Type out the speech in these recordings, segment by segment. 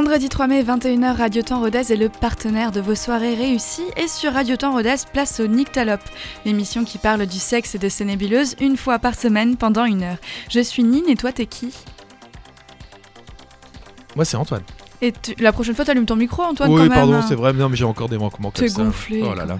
Vendredi 3 mai, 21h, Radio Temps Rodez est le partenaire de vos soirées réussies et sur Radio Temps Rodez, place au Nyctalope, l'émission qui parle du sexe et de ses nébuleuses une fois par semaine pendant une heure. Je suis Nine et toi t'es qui? Moi, c'est Antoine. Et tu- la prochaine fois t'allumes ton micro Antoine oui, quand pardon, c'est vrai. Non, mais j'ai encore des manquements comme T'es ça. gonflé. Oh là là.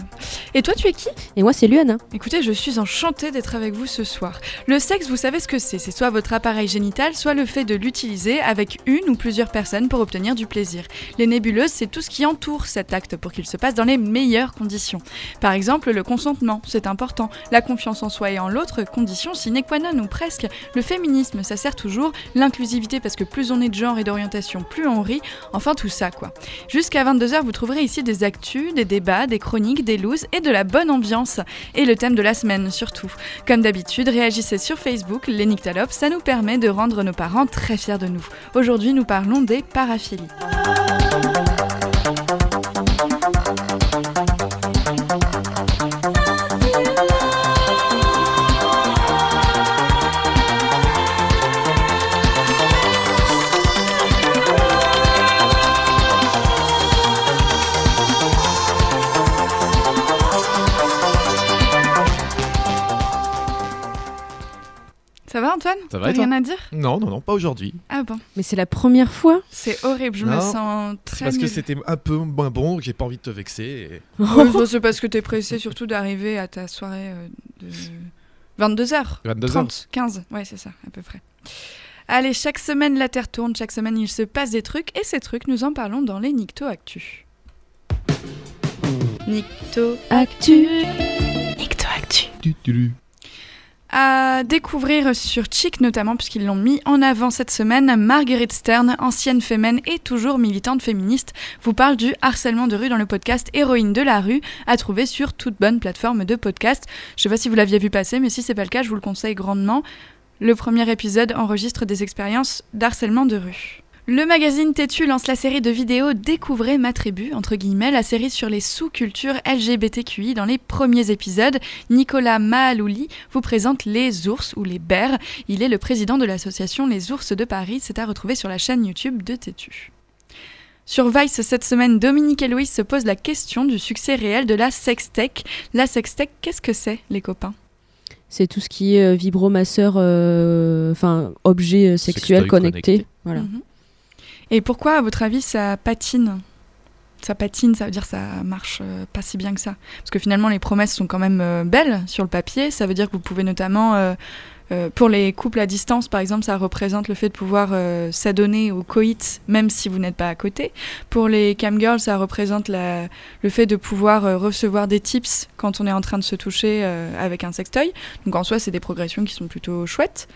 Et toi tu es qui? Et moi, c'est Luana. Écoutez, je suis enchantée d'être avec vous ce soir. Le sexe, vous savez ce que c'est C'est soit votre appareil génital, soit le fait de l'utiliser avec une ou plusieurs personnes pour obtenir du plaisir. Les nébuleuses, c'est tout ce qui entoure cet acte pour qu'il se passe dans les meilleures conditions. Par exemple, le consentement, c'est important. La confiance en soi et en l'autre, condition sine qua non ou presque. Le féminisme, ça sert toujours. L'inclusivité, parce que plus on est de genre et d'orientation, plus on rit. Enfin, tout ça, quoi. Jusqu'à 22h, vous trouverez ici des actus, des débats, des chroniques, des looses et de la bonne ambiance. Et le thème de la semaine surtout. Comme d'habitude, réagissez sur Facebook, les Nyctalopes, ça nous permet de rendre nos parents très fiers de nous. Aujourd'hui, nous parlons des paraphilies. Ça va Antoine Ça va, T'as et toi rien à dire Non, non, non, pas aujourd'hui. Ah bon, Mais c'est la première fois. c'est horrible, je me sens C'est très parce que c'était un peu moins bon que j'ai pas envie de te vexer. et- je c'est parce que t'es pressé surtout d'arriver à ta soirée euh, de 22h. 22 heures. 30, 15, ouais, c'est ça, à peu près. Allez, chaque semaine la Terre tourne, chaque semaine il se passe des trucs, et ces trucs, nous en parlons dans les Nicto Actu. Nicto Actu. Nicto Actu. Tu, tu, tu. À découvrir sur Chic notamment, puisqu'ils l'ont mis en avant cette semaine, Marguerite Stern, ancienne fémène et toujours militante féministe, vous parle du harcèlement de rue dans le podcast Héroïne de la rue, à trouver sur toute bonne plateforme de podcast. Je sais pas si vous l'aviez vu passer, mais si c'est pas le cas, je vous le conseille grandement. Le premier épisode enregistre des expériences d'harcèlement de rue. Le magazine Tétu lance la série de vidéos Découvrez ma tribu, entre guillemets, la série sur les sous-cultures LGBTQI. Dans les premiers épisodes, Nicolas Mahalouli vous présente les ours ou les bers. Il est le président de l'association Les Ours de Paris. C'est à retrouver sur la chaîne YouTube de Tétu. Sur Vice cette semaine, Dominique et Louise se posent la question du succès réel de la sextech. La sextech, qu'est-ce que c'est, les copains? C'est tout ce qui est euh, vibromasseur, euh, enfin objet euh, sexuel connecté. connecté. Voilà. Et pourquoi, à votre avis, ça patine? Ça patine, ça veut dire ça marche euh, pas si bien que ça. Parce que finalement, les promesses sont quand même euh, belles sur le papier. Ça veut dire que vous pouvez notamment, euh, pour les couples à distance, par exemple, ça représente le fait de pouvoir s'adonner au coït, même si vous n'êtes pas à côté. Pour les camgirls, ça représente le fait de pouvoir recevoir des tips quand on est en train de se toucher avec un sextoy. Donc en soi, c'est des progressions qui sont plutôt chouettes.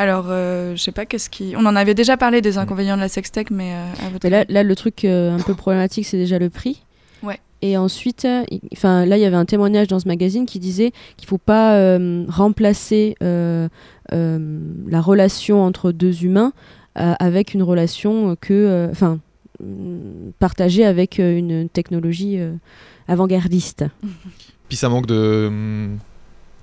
Alors, euh, je sais pas qu'est-ce qui. On en avait déjà parlé des inconvénients de la sextech, mais euh, à votre Mais là, avis là, le truc euh, un peu problématique, c'est déjà le prix. Ouais. Et ensuite, euh, il- enfin, là, il y avait un témoignage dans ce magazine qui disait qu'il faut pas euh, remplacer euh, euh, la relation entre deux humains euh, avec une relation que, enfin, mm, partagée avec une technologie euh, avant-gardiste. Puis ça manque de, hum,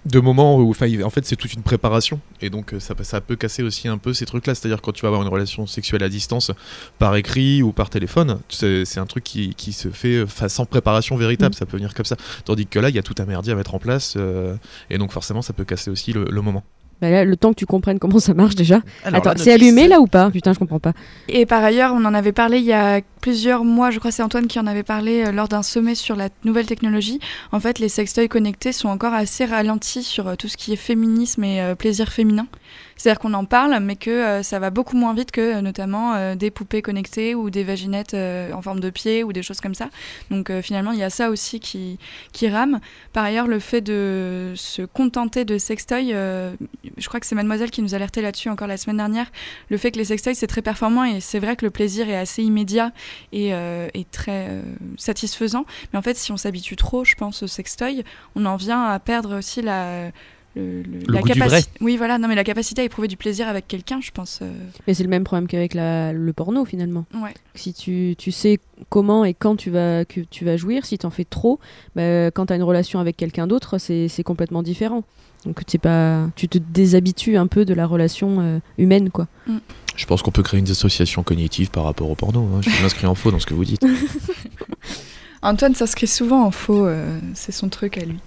de moments où, en fait, c'est toute une préparation. Et donc, euh, ça, peut- ça peut casser aussi un peu ces trucs-là. C'est-à-dire, quand tu vas avoir une relation sexuelle à distance, par écrit ou par téléphone, c'est un truc qui, qui se fait euh, sans préparation véritable. Mm. Ça peut venir comme ça. Tandis que là, il y a tout un merdier à mettre en place. euh, et donc, forcément, ça peut casser aussi le, le moment. Bah là, le temps que tu comprennes comment ça marche déjà. Alors, Attends, c'est allumé là ou pas? Putain, je comprends pas. Et par ailleurs, on en avait parlé il y a plusieurs mois, je crois c'est Antoine qui en avait parlé euh, lors d'un sommet sur la nouvelle technologie. En fait, les sextoys connectés sont encore assez ralentis sur euh, tout ce qui est féminisme et euh, plaisir féminin. C'est-à-dire qu'on en parle, mais que ça va beaucoup moins vite que notamment des poupées connectées ou des vaginettes en forme de pied ou des choses comme ça. Donc finalement, il y a ça aussi qui, qui rame. Par ailleurs, le fait de se contenter de sextoys, je crois que c'est Mademoiselle qui nous alertait là-dessus encore la semaine dernière, le fait que les sextoys c'est très performant et c'est vrai que le plaisir est assez immédiat et, euh, et très euh, satisfaisant. Mais en fait, si on s'habitue trop, je pense, au sextoy, on en vient à perdre aussi la, le- le- Le la goût du capaci- Oui, voilà, non, mais la capacité à éprouver du plaisir avec quelqu'un, je pense. euh, Mais c'est le même problème qu'avec la- le porno finalement. Ouais. Si tu, tu sais comment et quand tu vas, que tu vas jouir, si tu en fais trop, bah, quand tu as une relation avec quelqu'un d'autre, c'est c'est complètement différent. Donc pas, tu te déshabitues un peu de la relation euh, humaine, quoi. Je pense qu'on peut créer une dissociation cognitive par rapport au porno. hein. Je m'inscris en faux dans ce que vous dites. Antoine s'inscrit souvent en faux, euh, c'est son truc à lui.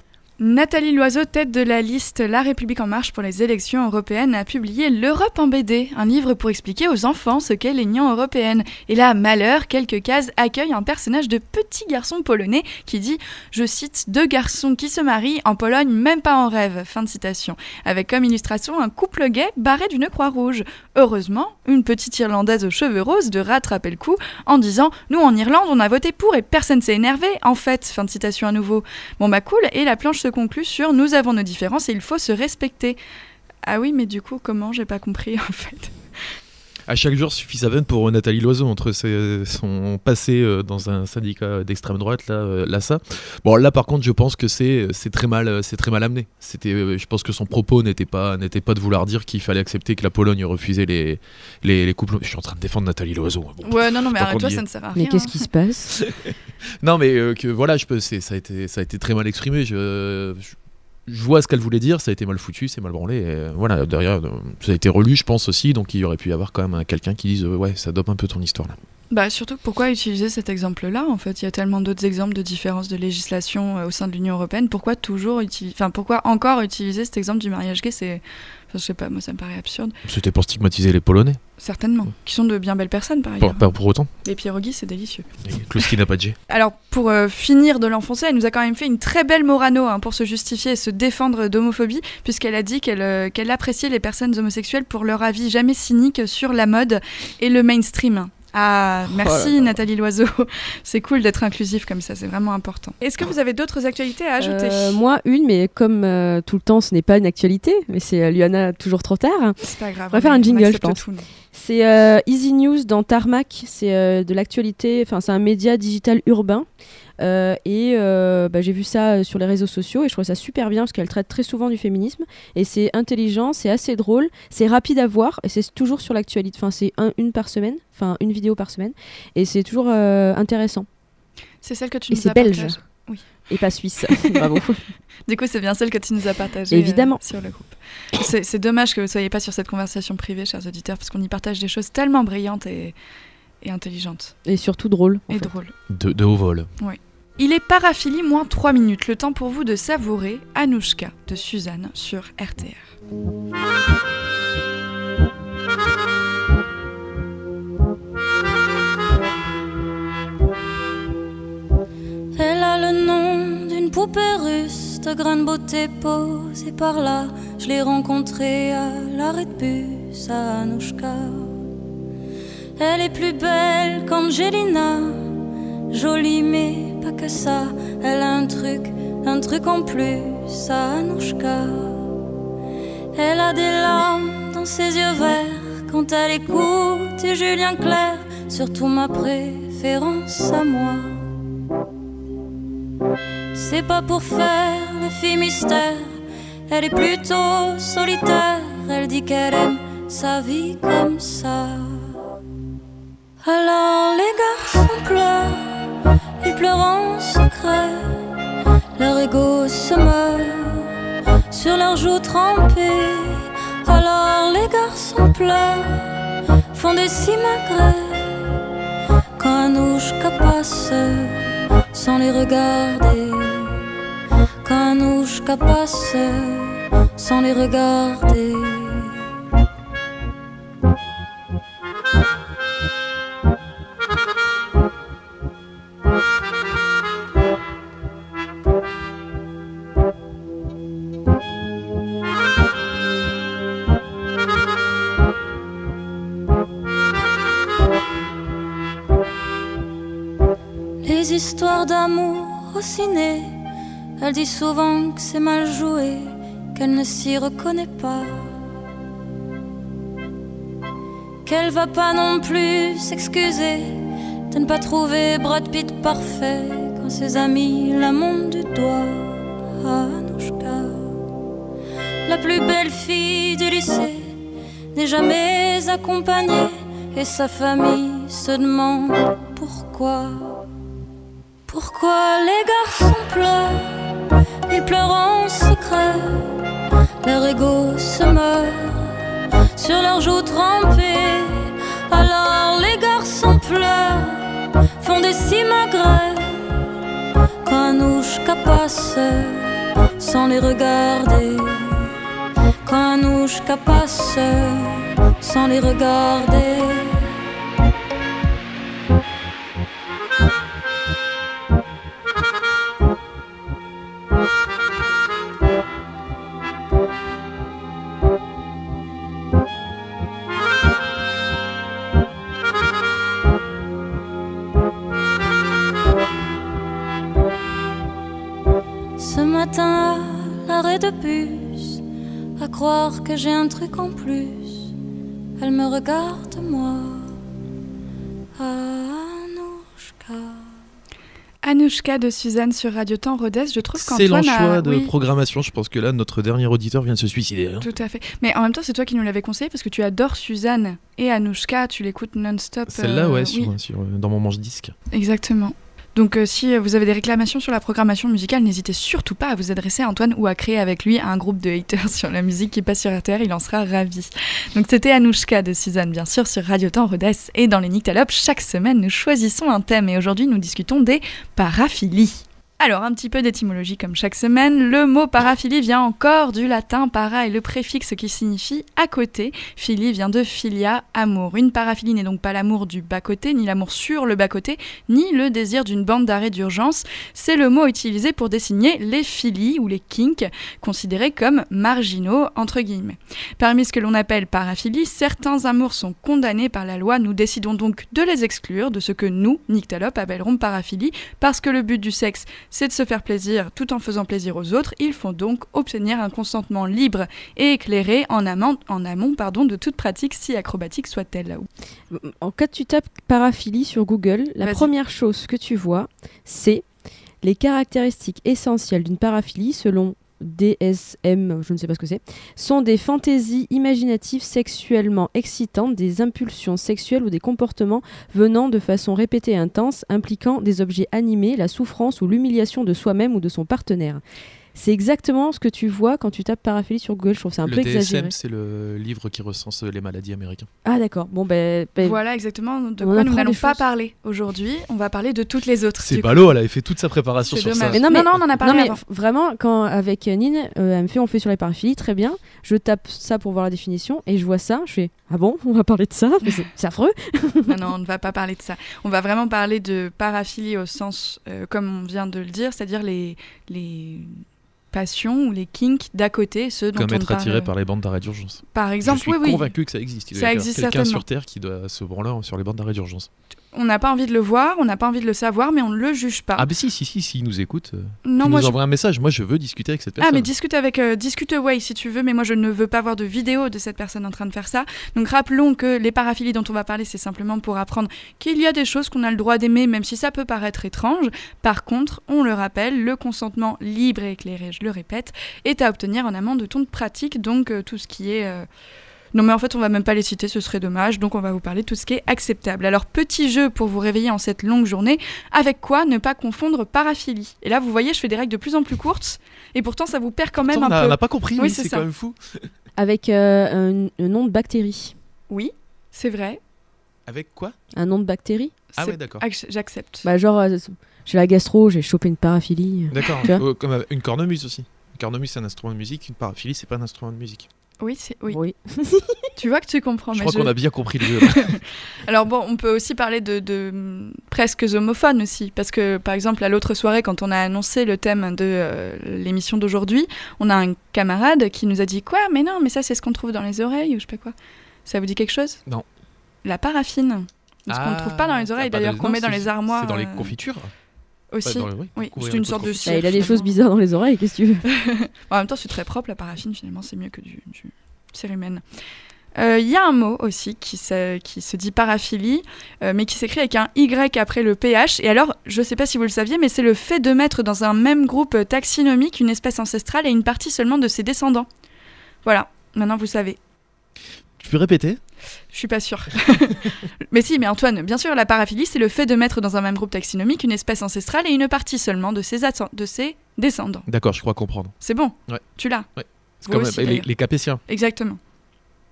Nathalie Loiseau, tête de la liste La République en marche pour les élections européennes, a publié L'Europe en BD, un livre pour expliquer aux enfants ce qu'est l'Union européenne. Et là, malheur, quelques cases accueillent un personnage de petit garçon polonais qui dit, je cite, deux garçons qui se marient en Pologne, même pas en rêve. Fin de citation. Avec comme illustration un couple gay barré d'une croix rouge. Heureusement, une petite Irlandaise aux cheveux roses de rattraper le coup en disant, nous en Irlande, on a voté pour et personne s'est énervé. En fait, fin de citation à nouveau. Bon bah cool, et la planche se conclut sur Nous avons nos différences et il faut se respecter. Ah oui, mais du coup, comment? J'ai pas compris en fait. À chaque jour suffit sa veine pour Nathalie Loiseau entre ses- son passé euh, dans un syndicat d'extrême droite là, euh, là ça. Bon là par contre je pense que c'est c'est très mal euh, c'est très mal amené. C'était euh, je pense que son propos n'était pas n'était pas de vouloir dire qu'il fallait accepter que la Pologne refusait les, les les couples. Je suis en train de défendre Nathalie Loiseau. hein, bon. Ouais, non, non, mais arrête-toi, ça ne sert à rien. Mais qu'est-ce qui se passe? Non mais euh, que voilà je peux c'est ça a été ça a été très mal exprimé. Je, je je vois ce qu'elle voulait dire, ça a été mal foutu, c'est mal branlé. Euh, voilà, derrière, euh, ça a été relu, je pense aussi, donc il y aurait pu y avoir quand même un- quelqu'un qui dise euh, Ouais, ça dope un peu ton histoire là. Bah surtout, pourquoi utiliser cet exemple-là En fait, il y a tellement d'autres exemples de différences de législation au sein de l'Union européenne. Pourquoi toujours enfin pourquoi encore utiliser cet exemple du mariage gay? Enfin, je sais pas, moi ça me paraît absurde. C'était pour stigmatiser les Polonais, Certainement, qui sont de bien belles personnes par ailleurs. pas pour autant. Les pierogies, c'est délicieux. Kluski n'a pas de. Alors, pour euh, finir de l'enfoncer, elle nous a quand même fait une très belle Morano hein, pour se justifier et se défendre d'homophobie, puisqu'elle a dit qu'elle euh, qu'elle appréciait les personnes homosexuelles pour leur avis jamais cynique sur la mode et le mainstream. Ah, merci là. Nathalie Loiseau. C'est cool d'être inclusif comme ça, c'est vraiment important. Est-ce que vous avez d'autres actualités à ajouter Euh, Moi, une, mais comme euh, tout le temps, ce n'est pas une actualité, mais c'est euh, Luana toujours trop tard. C'est pas grave. On va faire un jingle, je pense. C'est euh, Easy News dans Tarmac, c'est euh, de l'actualité, enfin c'est un média digital urbain. Euh, et euh, bah, j'ai vu ça euh, sur les réseaux sociaux et je trouve ça super bien parce qu'elle traite très souvent du féminisme et c'est intelligent, c'est assez drôle, c'est rapide à voir et c'est toujours sur l'actualité. Enfin c'est un- une par semaine, enfin une vidéo par semaine et c'est toujours euh, intéressant C'est celle que tu Et nous c'est as belge. partagée. et pas suisse. Bravo. Du coup, c'est bien celle que tu nous as partagée euh, Évidemment. sur le groupe. C'est c'est dommage que vous ne soyez pas sur cette conversation privée, chers auditeurs, parce qu'on y partage des choses tellement brillantes et, et intelligentes Et surtout drôle. en et fait. drôles. De, de haut vol. Il est paraphilie moins 3 minutes, le temps pour vous de savourer Anouchka de Suzanne sur RTR. Elle a le nom d'une poupée russe de grande beauté posée par là. Je l'ai rencontrée à l'arrêt de bus à Anouchka. Elle est plus belle qu'Angelina, jolie mais pas que ça. Elle a un truc, un truc en plus à Anouchka. Elle a des larmes dans ses yeux verts quand elle écoute Julien Clerc, surtout ma préférence à moi. C'est pas pour faire la fille mystère, elle est plutôt solitaire. Elle dit qu'elle aime sa vie comme ça. Alors les garçons pleurent, ils pleurent en secret. Leur ego se meurt sur leurs joues trempées. Alors les garçons pleurent, font des simagrées. Quand Anouchka passe sans les regarder. Quand Anouchka passe sans les regarder. Histoires d'amour au ciné, elle dit souvent que c'est mal joué, qu'elle ne s'y reconnaît pas. Qu'elle va pas non plus s'excuser de ne pas trouver Brad Pitt parfait quand ses amis la montent du doigt Anouchka. la plus belle fille du lycée, n'est jamais accompagnée et sa famille se demande pourquoi. Pourquoi les garçons pleurent Ils pleurent en secret, leur ego se meurt sur leurs joues trempées. Alors les garçons pleurent, font des simagrées quand Anouchka passe sans les regarder. Quand Anouchka passe sans les regarder. Ce matin, à l'arrêt de bus, à croire que j'ai un truc en plus, elle me regarde, moi, Anouchka. Anouchka de Suzanne sur Radio Temps Rodez, je trouve C'est qu'Antoine a... choix de oui, programmation. Je pense que là, notre dernier auditeur vient de se suicider. hein. Tout à fait. Mais en même temps, c'est toi qui nous l'avais conseillé parce que tu adores Suzanne et Anouchka, tu l'écoutes non-stop. Celle-là, euh, ouais, oui, sur, sur- dans mon manche-disque. Exactement. Donc euh, si euh, vous avez des réclamations sur la programmation musicale, n'hésitez surtout pas à vous adresser à Antoine ou à créer avec lui un groupe de haters sur la musique qui passe sur RTR, il en sera ravi. Donc c'était Anouchka de Suzanne, bien sûr, sur Radio Temps Rodez. Et dans les Nyctalopes, chaque semaine, nous choisissons un thème et aujourd'hui, nous discutons des paraphilies. Alors, un petit peu d'étymologie comme chaque semaine. Le mot paraphilie vient encore du latin para et le préfixe qui signifie à côté. Philie vient de filia, amour. Une paraphilie n'est donc pas l'amour du bas-côté, ni l'amour sur le bas-côté, ni le désir d'une bande d'arrêt d'urgence. C'est le mot utilisé pour désigner les philies ou les kinks, considérés comme marginaux, entre guillemets. Parmi ce que l'on appelle paraphilie, certains amours sont condamnés par la loi. Nous décidons donc de les exclure de ce que nous, Nyctalopes, appellerons paraphilie, parce que le but du sexe, c'est de se faire plaisir tout en faisant plaisir aux autres. Il faut donc obtenir un consentement libre et éclairé en amont, en amont pardon, de toute pratique, si acrobatique soit-elle. En cas tu tapes paraphilie sur Google, la première chose que tu vois, c'est les caractéristiques essentielles d'une paraphilie selon DSM, je ne sais pas ce que c'est, sont des fantaisies imaginatives sexuellement excitantes, des impulsions sexuelles ou des comportements venant de façon répétée et intense, impliquant des objets animés, la souffrance ou l'humiliation de soi-même ou de son partenaire. C'est exactement ce que tu vois quand tu tapes paraphilie sur Google. Je trouve que c'est un le peu exagéré. DSM, c'est le livre qui recense les maladies américains. Ah d'accord. Bon ben, ben, Voilà exactement de On quoi nous n'allons pas parler aujourd'hui. On va parler de toutes les autres. C'est ballot, elle avait fait toute sa préparation sur dommage. ça. Mais non, mais- non, on en a parlé non mais avant. f- vraiment, quand avec Nine, euh, elle me fait on fait sur les paraphilies, très bien. Je tape ça pour voir la définition et je vois ça, je fais ah bon, on va parler de ça, c'est c'est affreux. non, non, on ne va pas parler de ça. On va vraiment parler de paraphilie au sens, euh, comme on vient de le dire, c'est-à-dire les, les passions ou les kinks d'à côté, ceux dont Comme on être parle, attiré par les bandes d'arrêt d'urgence. Par exemple, Je suis oui, oui. convaincu que ça existe. Il Ça y avoir existe quelqu'un sur Terre qui doit se branler sur les bandes d'arrêt d'urgence. On n'a pas envie de le voir, on n'a pas envie de le savoir, mais on ne le juge pas. Ah, bah si, si, si, s'il nous écoute, euh, non, moi nous je envoies un message. Moi, je veux discuter avec cette personne. Ah mais discute avec euh, discute Way si tu veux mais moi je ne veux pas voir de vidéo de cette personne en train de faire ça. Donc rappelons que les paraphilies dont on va parler c'est simplement pour apprendre qu'il y a des choses qu'on a le droit d'aimer même si ça peut paraître étrange. Par contre, on le rappelle, le consentement libre et éclairé, je le répète, est à obtenir en amont de ton pratique donc euh, tout ce qui est euh, non mais en fait on va même pas les citer, ce serait dommage, donc on va vous parler de tout ce qui est acceptable. Alors petit jeu pour vous réveiller en cette longue journée, avec quoi ne pas confondre paraphilie? Et là vous voyez je fais des règles de plus en plus courtes, et pourtant ça vous perd quand même Pourtant, on un a- peu. on n'a pas compris, Oui, oui, c'est quand même fou. Avec euh, un, un nom de bactérie. Oui, c'est vrai. Avec quoi? Un nom de bactérie Ah ouais, d'accord. Ac- J'accepte. Bah genre euh, j'ai la gastro, j'ai chopé une paraphilie. D'accord. Euh, comme une cornemuse aussi. Une cornemuse, c'est un instrument de musique. Une paraphilie, c'est pas un instrument de musique. Oui, c'est- oui. Oui. Tu vois que tu comprends. je mais crois je- qu'on a bien compris le jeu. Alors bon, on peut aussi parler de, de, hum, presque homophones aussi, parce que par exemple à l'autre soirée, quand on a annoncé le thème de euh, l'émission d'aujourd'hui, on a un camarade qui nous a dit quoi Mais non, mais ça c'est ce qu'on trouve dans les oreilles ou je sais pas quoi. Ça vous dit quelque chose? Non. La paraffine. Ce qu'on ne trouve pas dans les oreilles, Ah, d'ailleurs bah, qu'on met dans les armoires. C'est dans les euh, confitures. Aussi. Ouais, dans le- oui, Oui, couvrir c'est une sorte de Bah, il a des choses bizarres dans les oreilles, qu'est-ce que tu veux? En même temps, c'est très propre la paraffine, finalement, c'est mieux que du, du cérumen. Euh, Il y a un mot aussi qui se, qui se dit paraphilie, euh, mais qui s'écrit avec un Y après le PH. Et alors, je ne sais pas si vous le saviez, mais c'est le fait de mettre dans un même groupe taxinomique une espèce ancestrale et une partie seulement de ses descendants. Voilà, maintenant vous savez. Tu peux répéter? Je suis pas sûre. mais si, mais Antoine, bien sûr, la paraphilie, c'est le fait de mettre dans un même groupe taxinomique une espèce ancestrale et une partie seulement de ses, de ses descendants. D'accord, je crois comprendre. C'est bon? Ouais. Tu l'as? C'est Vous comme aussi, les, Capétiens. Exactement.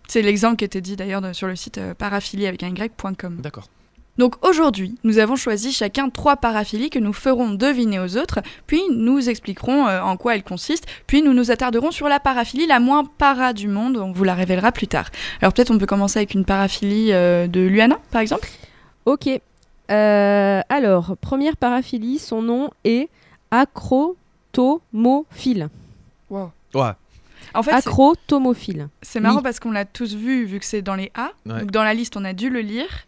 C'est l'exemple qui était dit d'ailleurs sur le site euh, paraphilie avec un y.com. D'accord. Donc aujourd'hui, nous avons choisi chacun trois paraphilies que nous ferons deviner aux autres, puis nous expliquerons euh, en quoi elles consistent, puis nous nous attarderons sur la paraphilie la moins para du monde, on vous la révélera plus tard. Alors peut-être on peut commencer avec une paraphilie euh, de Luana, par exemple? Ok. Euh, alors, première paraphilie, son nom est acrotomophile. Wow. Ouais. En fait, Acrotomophile. c'est marrant oui. parce qu'on l'a tous vu, vu que c'est dans les A, Ouais. donc dans la liste on a dû le lire,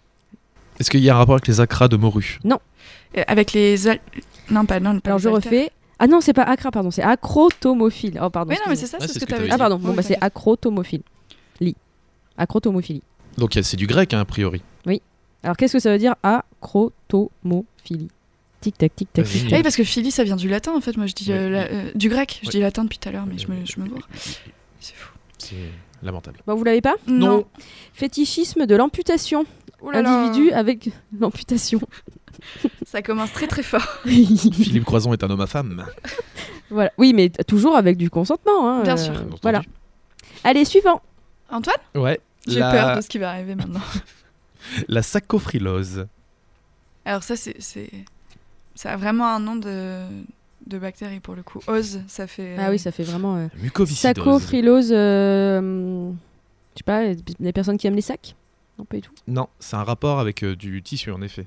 Est-ce qu'il y a un rapport avec les acras de morue euh, avec les... al- Non, pas, non, pas Alors les je haltères. refais. Ah non, c'est pas acra, pardon, c'est acrotomophile. Oh pardon. Oui, non, mais excusez-moi. c'est ça, Ouais, c'est ce que que tu avais dit. Ah pardon, bon Oui, bah c'est t'inquiète. acrotomophile. Acrotomophile. Donc euh, c'est du grec, hein, a priori. Alors qu'est-ce que ça veut dire acrotomophilie Tic tac tic tac. Vas-y. tic, Oui, parce que Philly, ça vient du latin en fait. Moi, je dis euh, la- euh, du grec. Je dis latin depuis tout à l'heure, mais je me, je me gourre. C'est fou. C'est lamentable. Bon, vous l'avez pas? Non. Fétichisme de l'amputation. Oh là là. Individu avec l'amputation. Ça commence très très fort. Philippe Croison est un homme à femme. voilà. Oui, mais toujours avec du consentement. hein, Bien euh, sûr. Voilà. Allez, suivant. Antoine? Ouais. J'ai la... peur de ce qui va arriver maintenant. La sacophrylose. Alors ça, c'est, c'est... Ça a vraiment un nom de, de bactérie pour le coup. Ose, ça fait... Ah oui, ça fait vraiment. euh, Mucoviscidose. Sacophrylose. euh, Je sais pas, les personnes qui aiment les sacs? Non, pas du tout. Non, c'est un rapport avec euh, du tissu en effet.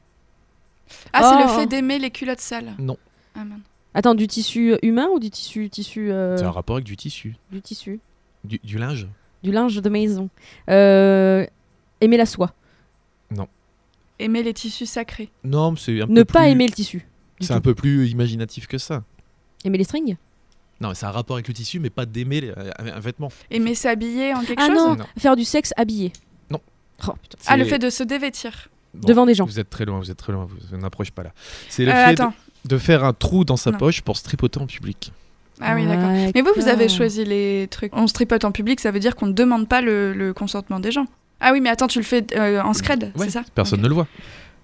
Ah, c'est le Oh. fait d'aimer les culottes sales. Non. Ah, merde. Attends, du tissu humain ou du tissu, tissu euh, C'est un rapport avec du tissu. du tissu, Du, du linge du linge de maison. Euh, aimer la soie. Aimer les tissus sacrés. Non, mais c'est un Ne peu pas plus- aimer le tissu. C'est un peu plus imaginatif que ça. Aimer les strings Non, mais c'est un rapport avec le tissu, mais pas d'aimer les- un vêtement. Aimer s'habiller en quelque Ah chose non, Non. faire du sexe habillé. Oh. Ah, le fait de se dévêtir. Bon, Devant des gens. Vous êtes très loin, vous êtes très loin, vous, n'approchez pas là. C'est le Euh, fait de, faire un trou dans sa Non. poche pour se tripoter en public. Ah oui, d'accord. Mais vous, vous avez choisi les trucs. On se tripote en public, ça veut dire qu'on ne demande pas le, le consentement des gens. Ah oui, mais attends, tu le fais euh, en scred, Ouais, c'est ça Personne ne le voit.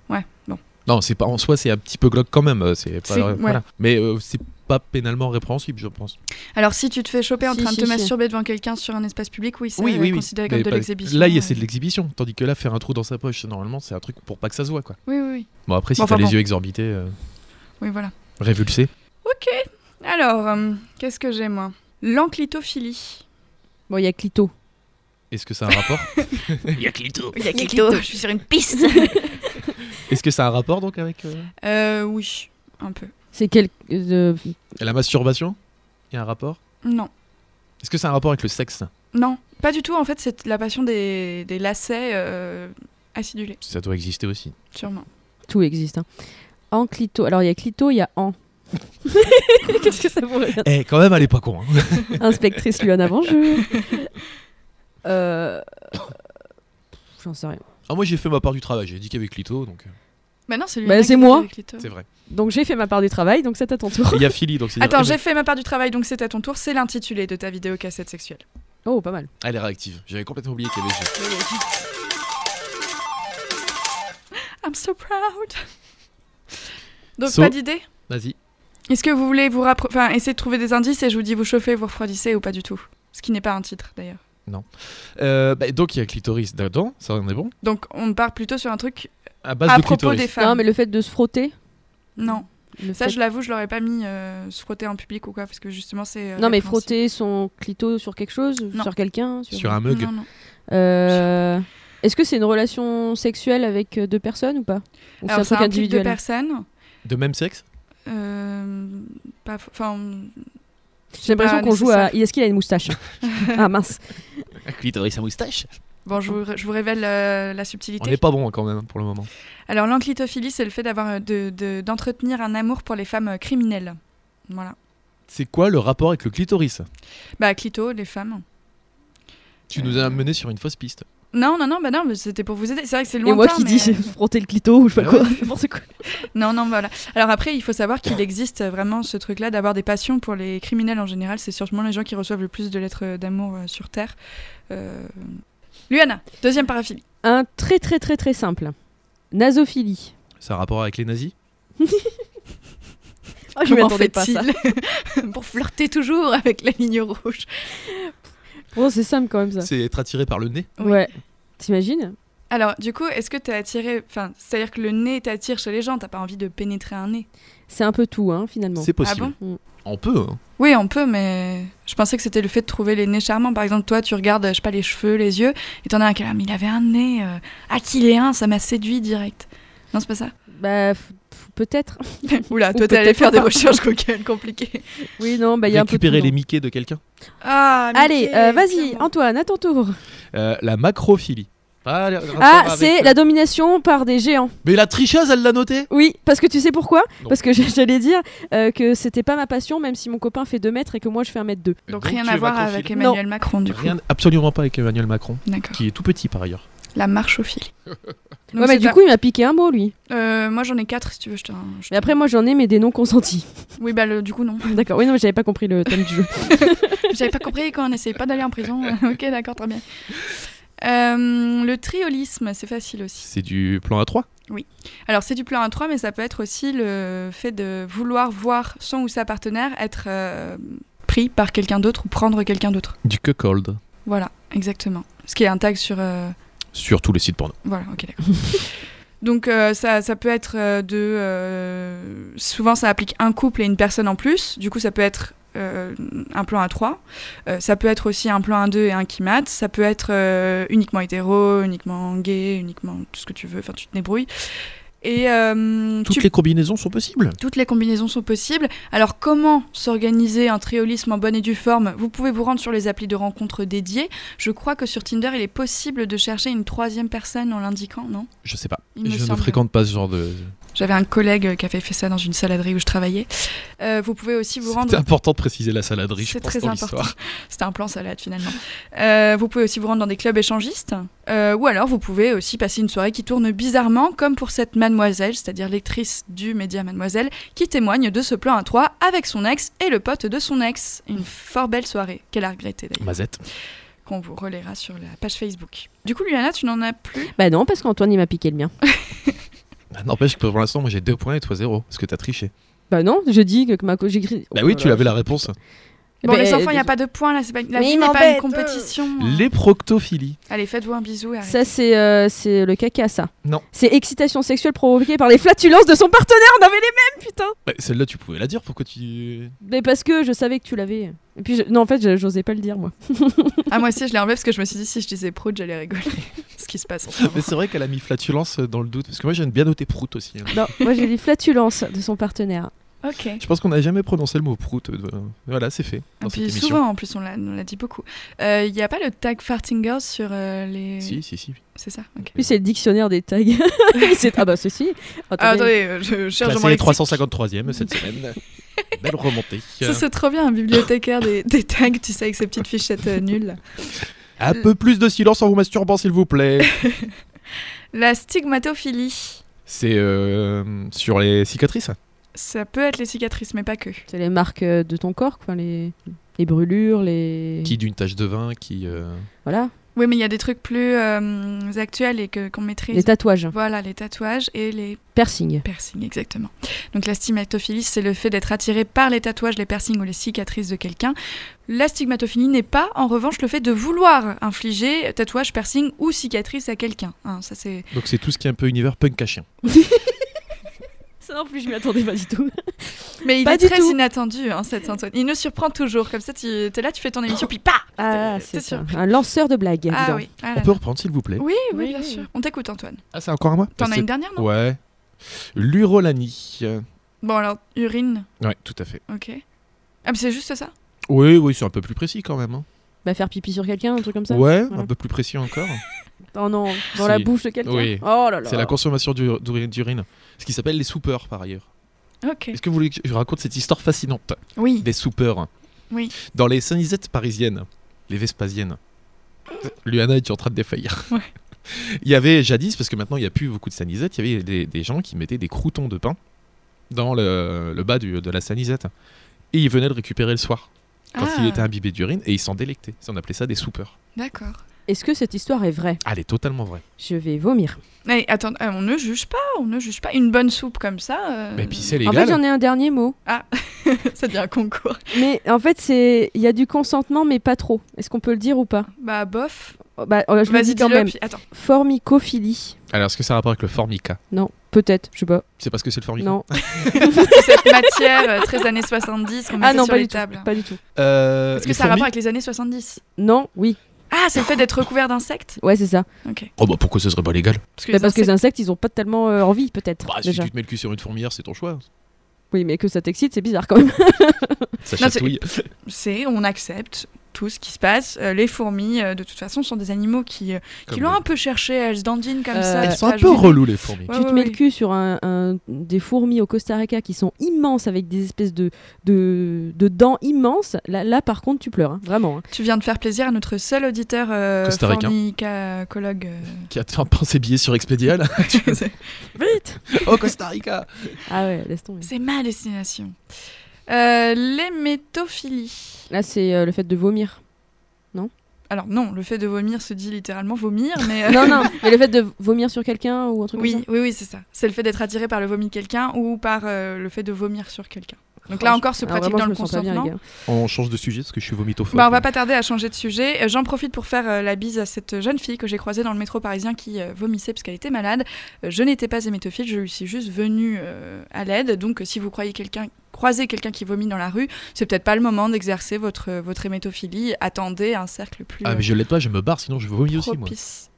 Ouais, bon. Non, c'est pas en soi, c'est un petit peu glauque quand même. euh, C'est pas, euh, ouais. voilà. Mais euh, c'est pas pénalement répréhensible, je pense. Alors, si tu te fais choper en Si, train si, de te si. masturber devant quelqu'un sur un espace public, oui, c'est oui, oui, oui. considéré comme Mais de l'exhibition. Là, il y a- c'est de l'exhibition, tandis que là, faire un trou dans sa poche, normalement, c'est un truc pour pas que ça se voit, quoi. Oui, oui, oui. Bon, après, si Bon, t'as enfin, les bon. yeux exorbités, euh, Oui, voilà. révulsés. Ok. Alors, euh, qu'est-ce que j'ai, moi? L'enclitophilie. Bon, il y a Clito. Est-ce que ça a un rapport? Il y a Clito. Il y a clito, je suis sur une piste. Est-ce que ça a un rapport donc avec euh, euh, oui, un peu. C'est quel. euh, la masturbation Il y a un rapport? Non. Est-ce que a un rapport avec le sexe? Non, pas du tout. En fait, c'est la passion des, des lacets euh, acidulés, Ça doit exister aussi. sûrement. tout existe. Hein. En Clito. Alors, il y a Clito, il y a En. Qu'est-ce que ça pourrait être Eh, quand même, elle est pas con. hein. Inspectrice Luana, bonjour. Euh... J'en sais rien. Ah, moi, j'ai fait ma part du travail. J'ai dit qu'avec Clito, donc euh, Bah non, c'est lui. Bah, c'est moi. c'est vrai. Donc, j'ai fait ma part du travail, donc c'est à ton tour. Il y a Philly, donc c'est Attends, j'ai fait ma part du travail, donc c'est à ton tour. C'est l'intitulé de ta vidéo cassette sexuelle. Oh, pas mal. elle est réactive. J'avais complètement oublié qu'il y avait I'm so proud. Donc So- pas d'idée Vas-y. Est-ce que vous voulez vous rappro- enfin, essayer de trouver des indices et je vous dis vous chauffez, vous refroidissez ou pas du tout? Ce qui n'est pas un titre d'ailleurs. Euh, bah, donc, il y a clitoris dedans, ça en est bon. Donc on part plutôt sur un truc À base à de propos clitoris. des femmes. Non, mais le fait de se frotter. Non. le Ça, fait- je l'avoue, je l'aurais pas mis euh, se frotter en public ou quoi, parce que justement c'est. euh, Non, mais frotter son clito sur quelque chose, Non. sur quelqu'un. Sur un mug. Non, non. Euh, Est-ce que c'est une relation sexuelle avec deux personnes ou pas Ou c'est un Alors truc deux personnes. De même sexe? Euh, enfin, J'ai l'impression qu'on joue à. Est-ce qu'il a une moustache Ah mince. Clitoris à moustache bon, je vous, je vous révèle euh, la On subtilité. n'est pas bon quand même pour le moment. Alors l'enclitophilie, c'est le fait d'avoir euh, de- de- d'entretenir un amour pour les femmes euh, criminelles. Voilà. C'est quoi le rapport avec le clitoris? Bah clito, les femmes. Tu nous as mené sur une fausse piste. Non, non, non, bah non, mais c'était pour vous aider. C'est vrai que c'est Et lointain. moi qui mais- dis frotter le clito ou je sais pas Bah quoi. quoi. Non, non, voilà. Alors après, il faut savoir qu'il existe vraiment ce truc-là d'avoir des passions pour les criminels en général. C'est sûrement les gens qui reçoivent le plus de lettres d'amour euh, sur Terre. Euh... Luana, deuxième paraphilie. Un très très très très simple. Nasophilie. Ça a rapport avec les nazis? Ah, je m'y Comment attendais pas ça. Pour flirter toujours avec la ligne rouge. Bon, c'est simple quand même ça. C'est être attiré par le nez. Oui. Ouais. T'imagines? Alors, du coup, est-ce que t'es attiré... Enfin, c'est-à-dire que le nez t'attire chez les gens, t'as pas envie de pénétrer un nez? C'est un peu tout, hein, finalement. C'est possible. Ah bon? On peut. hein. Oui, on peut, mais je pensais que c'était le fait de trouver les nez charmants. Par exemple, toi, tu regardes, je sais pas, les cheveux, les yeux, et t'en as un qui est là, mais il avait un nez euh, aquiléen, ça m'a séduit direct. Non, c'est pas ça? Bah, peut-être. Oula, Ou toi, t'es allé peut-être faire des recherches Google compliquées. Oui, non, bah il y a un peu Récupérer les. Mickey de quelqu'un. Ah, Allez, euh, vas-y. Antoine, à ton tour. Euh, la macrophilie. Ah, Ah, c'est euh, la domination par des géants. Mais la tricheuse, elle l'a noté Oui, parce que tu sais pourquoi Non. Parce que j'allais dire euh, que c'était pas ma passion, même si mon copain fait 2 mètres et que moi je fais 1 mètre 2. Donc, rien à voir avec Emmanuel Macron, du coup. Absolument pas avec Emmanuel Macron, qui est tout petit par ailleurs. La marchophilie. Donc, ouais, mais du coup, il m'a piqué un mot, lui. Euh, moi, j'en ai quatre, si tu veux. Je t'en- je Mais après, moi j'en ai, mais des non consentis. Oui, bah, le- du coup, non. D'accord, oui, non, mais j'avais pas compris le thème du jeu. J'avais pas compris quand on essayait pas d'aller en prison. ok, d'accord, très bien. Euh, le triolisme, c'est facile aussi. C'est du plan A3 Alors, c'est du plan à 3, mais ça peut être aussi le fait de vouloir voir son ou sa partenaire être euh, pris par quelqu'un d'autre ou prendre quelqu'un d'autre. Du cuckold. Voilà, exactement. Ce qui est un tag sur. euh, Sur tous les sites porno. Voilà, ok, d'accord. Donc, euh, ça, ça peut être euh, de. euh, souvent, ça applique un couple et une personne en plus. Du coup, ça peut être. un plan à 3. ça peut être aussi un plan à 2 et un qui mat. Ça peut être uniquement hétéro, uniquement gay, uniquement tout ce que tu veux. Enfin, tu te débrouilles. Et euh, Toutes tu les combinaisons sont possibles. toutes les combinaisons sont possibles. Alors, comment s'organiser un triolisme en bonne et due forme? Vous pouvez vous rendre sur les applis de rencontres dédiées. Je crois que sur Tinder, il est possible de chercher une troisième personne en l'indiquant, non? Je sais pas. Il je ne fréquente pas ce genre de. J'avais un collègue qui avait fait ça dans une saladerie où je travaillais. Euh, vous pouvez aussi vous rendre. C'était important de préciser la saladerie, je C'est pense, très dans important. C'était un plan salade finalement. Euh, vous pouvez aussi vous rendre dans des clubs échangistes. Euh, ou alors vous pouvez aussi passer une soirée qui tourne bizarrement, comme pour cette mademoiselle, c'est-à-dire lectrice du média Mademoiselle, qui témoigne de ce plan à trois avec son ex et le pote de son ex. Une fort belle soirée, qu'elle a regrettée d'ailleurs, Mazette. qu'on vous relaiera sur la page Facebook. Du coup, Luana, tu n'en as plus? Bah non, parce qu'Antoine il m'a piqué le mien. Ah, N'empêche que pour l'instant, moi j'ai deux points et toi zéro. Parce que t'as triché. Bah non, je dis que ma j'ai écrit. Bah Oh oui, là tu avais la réponse. Bon, Bah, les enfants, il n'y a euh, pas de points là, c'est pas... la Mais vie il n'est pas une m'embête. compétition. Les proctophilies. Allez, faites-vous un bisou arrêtez. Ça, c'est euh, c'est le caca, ça. Non. C'est excitation sexuelle provoquée par les flatulences de son partenaire. On avait les mêmes, putain. Bah, Celle-là, tu pouvais la dire. Pourquoi tu. Mais parce que je savais que tu l'avais. Et puis, je- non, en fait, je- j'osais pas le dire, moi. Ah, moi aussi, je l'ai enlevé parce que je me suis dit, si je disais prout, j'allais rigoler. ce qui se passe en ce moment. Mais c'est vrai qu'elle a mis flatulence dans le doute. Parce que moi, j'aime bien noter prout aussi. hein. Non, moi, j'ai dit flatulence de son partenaire. Ok. Je pense qu'on n'a jamais prononcé le mot prout. euh, Voilà, c'est fait. Dans Et puis souvent, en plus, on l'a dit beaucoup. Il n'y a pas le tag farting girls sur euh, les. Si, si, si. C'est ça, ok. Puis c'est le dictionnaire des tags. C'est- ah bah ceci. Ah, Attendez. attendez, euh, je cherche lexique. 353ème cette semaine. Belle remontée. Ça, c'est trop bien, un bibliothécaire des, des tags, tu sais, avec ses petites fichettes euh, nulles. Un peu plus de silence en vous masturbant, s'il vous plaît. La stigmatophilie. C'est euh, sur les cicatrices Ça peut être les cicatrices, mais pas que. C'est les marques euh, de ton corps, quoi, les, les brûlures, les. Qui d'une tache de vin, qui. euh, Voilà. Oui, mais il y a des trucs plus euh, actuels et que- qu'on maîtrise. Les tatouages. Voilà, les tatouages et les Piercing. piercings, exactement. Donc la stigmatophilie, c'est le fait d'être attiré par les tatouages, les piercings ou les cicatrices de quelqu'un. La stigmatophilie n'est pas, en revanche, le fait de vouloir infliger tatouage, piercing ou cicatrice à quelqu'un. Hein, ça c'est. Donc c'est tout ce qui est un peu univers punk à chien. Ça non plus, je m'y attendais pas du tout. Mais il Pas est très tout. inattendu, hein, cet Antoine. Il nous surprend toujours. Comme ça, tu es là, tu fais ton émission, puis pas Ah, c'est ça. surpris. Un lanceur de blagues. Ah oui. Ah là On peut reprendre, s'il vous plaît. Oui, oui, Oui, bien oui. sûr. On t'écoute, Antoine. Ah, c'est encore à moi T'en as une dernière, non Ouais. L'urolanie. Bon, alors, urine, Ouais, tout à fait. ok. Ah, mais c'est juste ça Oui, oui, c'est un peu plus précis quand même. hein. Bah, faire pipi sur quelqu'un, un truc comme ça Ouais, Voilà. un peu plus précis encore. Oh non, dans la bouche de quelqu'un Oui. Oh là là. C'est la consommation d'ur- d'urine. Ce qui s'appelle les soupeurs par ailleurs. Ok. Est-ce que vous voulez que je raconte cette histoire fascinante Oui. des soupeurs Oui. Dans les Saint-Isettes parisiennes, les Vespasiennes, Luana est en train de défaillir. Ouais. Il y avait jadis, parce que maintenant il n'y a plus beaucoup de sanisette, il y avait des, des gens qui mettaient des croutons de pain dans le, le bas du- de la sanisette. Et ils venaient le récupérer le soir, quand Ah, il était imbibé d'urine, et ils s'en délectaient. On appelait ça des soupeurs. D'accord. Est-ce que cette histoire est vraie? Ah, elle est totalement vraie. Je vais vomir. Mais attends, euh, on ne juge pas, on ne juge pas. Une bonne soupe comme ça. euh, Mais puis c'est En légal. fait, j'en ai un dernier mot. ça devient un concours. Mais en fait, c'est il y a du consentement, mais pas trop. Est-ce qu'on peut le dire ou pas? Bah, bof. Oh, Bah, euh, je Vas-y, dis quand même. puis- Attends. Formicophilie. Alors, est-ce que ça a rapport avec le formica? Non, peut-être, je sais pas. C'est parce que c'est le formica Non, cette matière euh, très années 70 qu'on ah non, sur pas les du tout. Pas du tout. Euh, Est-ce que ça a rapport avec les années 70 Non, oui. Ah, c'est le fait d'être recouvert d'insectes Ouais, c'est ça. Ok. Oh bah pourquoi ce serait pas légal Parce que, Bah, les parce que les insectes- insectes, ils ont pas tellement euh, envie, peut-être. Bah si déjà. tu te mets le cul sur une fourmilière, c'est ton choix. Oui, mais que ça t'excite, c'est bizarre quand même. Ça Non, c'est- chatouille. c'est on accepte tout ce qui se passe. Euh, les fourmis, euh, de toute façon, sont des animaux qui, euh, qui l'ont un peu cherché. Elles se dandinent comme Euh, ça. Elles sont un peu relous les fourmis. Ouais, tu te ouais, mets ouais. le cul sur un, un- des fourmis au Costa Rica qui sont immenses avec des espèces de, de, de dents immenses. Là, là, par contre, tu pleures, hein, vraiment. hein. Tu viens de faire plaisir à notre seul auditeur euh, euh. Qui attend de penser billets sur Expedia là Vite Oh Costa Rica Ah ouais, laisse tomber. c'est ma destination. Euh, L'hémétophilie. Là, c'est euh, le fait de vomir. Alors non, le fait de vomir se dit littéralement vomir, mais... euh, non, non, mais le fait de vomir sur quelqu'un ou un truc Oui, comme ça? oui, oui, c'est ça. C'est le fait d'être attiré par le vomi de quelqu'un ou par le fait de vomir sur quelqu'un. Donc là je- encore, se alors pratique vraiment, dans le bien, consentement. On change de sujet parce que je suis vomitophobe. Bah, on va pas tarder à changer de sujet. Euh, J'en profite pour faire euh, la bise à cette jeune fille que j'ai croisée dans le métro parisien qui euh, vomissait parce qu'elle était malade. Euh, je n'étais pas hémétophile, je lui suis juste venue euh, à l'aide. Donc si vous croyez quelqu'un croisez quelqu'un qui vomit dans la rue, c'est peut-être pas le moment d'exercer votre, votre hémétophilie. Attendez un cercle plus Ah mais je l'aide pas, je me barre sinon je vomis aussi moi.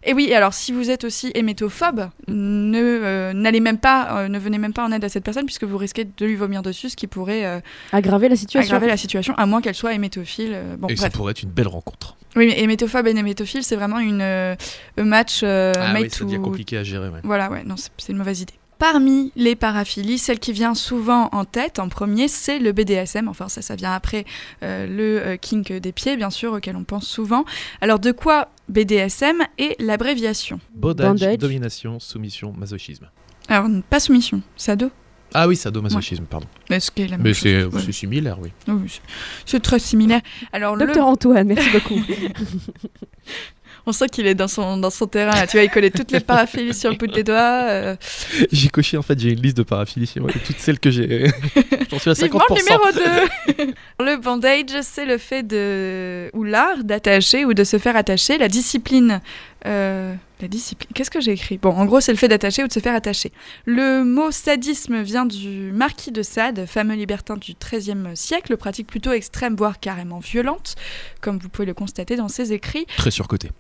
Et oui, alors si vous êtes aussi hémétophobe, ne euh, n'allez même pas, euh, ne venez même pas en aide à cette personne puisque vous risquez de lui vomir dessus, ce qui pourrait euh, Aggraver la situation. aggraver la situation, à moins qu'elle soit hémétophile. euh, bon, Et ça pourrait être une belle rencontre. Oui, mais hémétophobe et hémétophile, c'est vraiment une euh, un match euh, ah made oui, ça to- devient compliqué à gérer. Ouais. Voilà, ouais, non, c'est une mauvaise idée. Parmi les paraphilies, celle qui vient souvent en tête, en premier, c'est le BDSM. Enfin, ça, ça vient après euh, le euh, kink des pieds, bien sûr, auquel on pense souvent. Alors, de quoi BDSM et l'abréviation? Bondage, Bandage. domination, soumission, masochisme. Alors, pas soumission, sado. Ah oui, sadomasochisme, pardon. Est-ce la même Mais c'est Ouais. similaire, oui. Oui, c'est- très similaire. Alors, le- Docteur Antoine, merci beaucoup. on sent qu'il est dans son, dans son terrain. Là. Tu vois, il connaît toutes les paraphilies sur le bout des doigts. euh, J'ai coché en fait, j'ai une liste de paraphilies toutes celles que j'ai. J'en suis à 50%. Vivement le numéro 2 Le bandage, c'est le fait de... ou l'art d'attacher ou de se faire attacher. La discipline... euh, La discipline... Qu'est-ce que j'ai écrit? Bon, en gros, c'est le fait d'attacher ou de se faire attacher. Le mot sadisme vient du marquis de Sade, fameux libertin du XIIIe siècle, pratique plutôt extrême, voire carrément violente, comme vous pouvez le constater dans ses écrits. Très surcoté.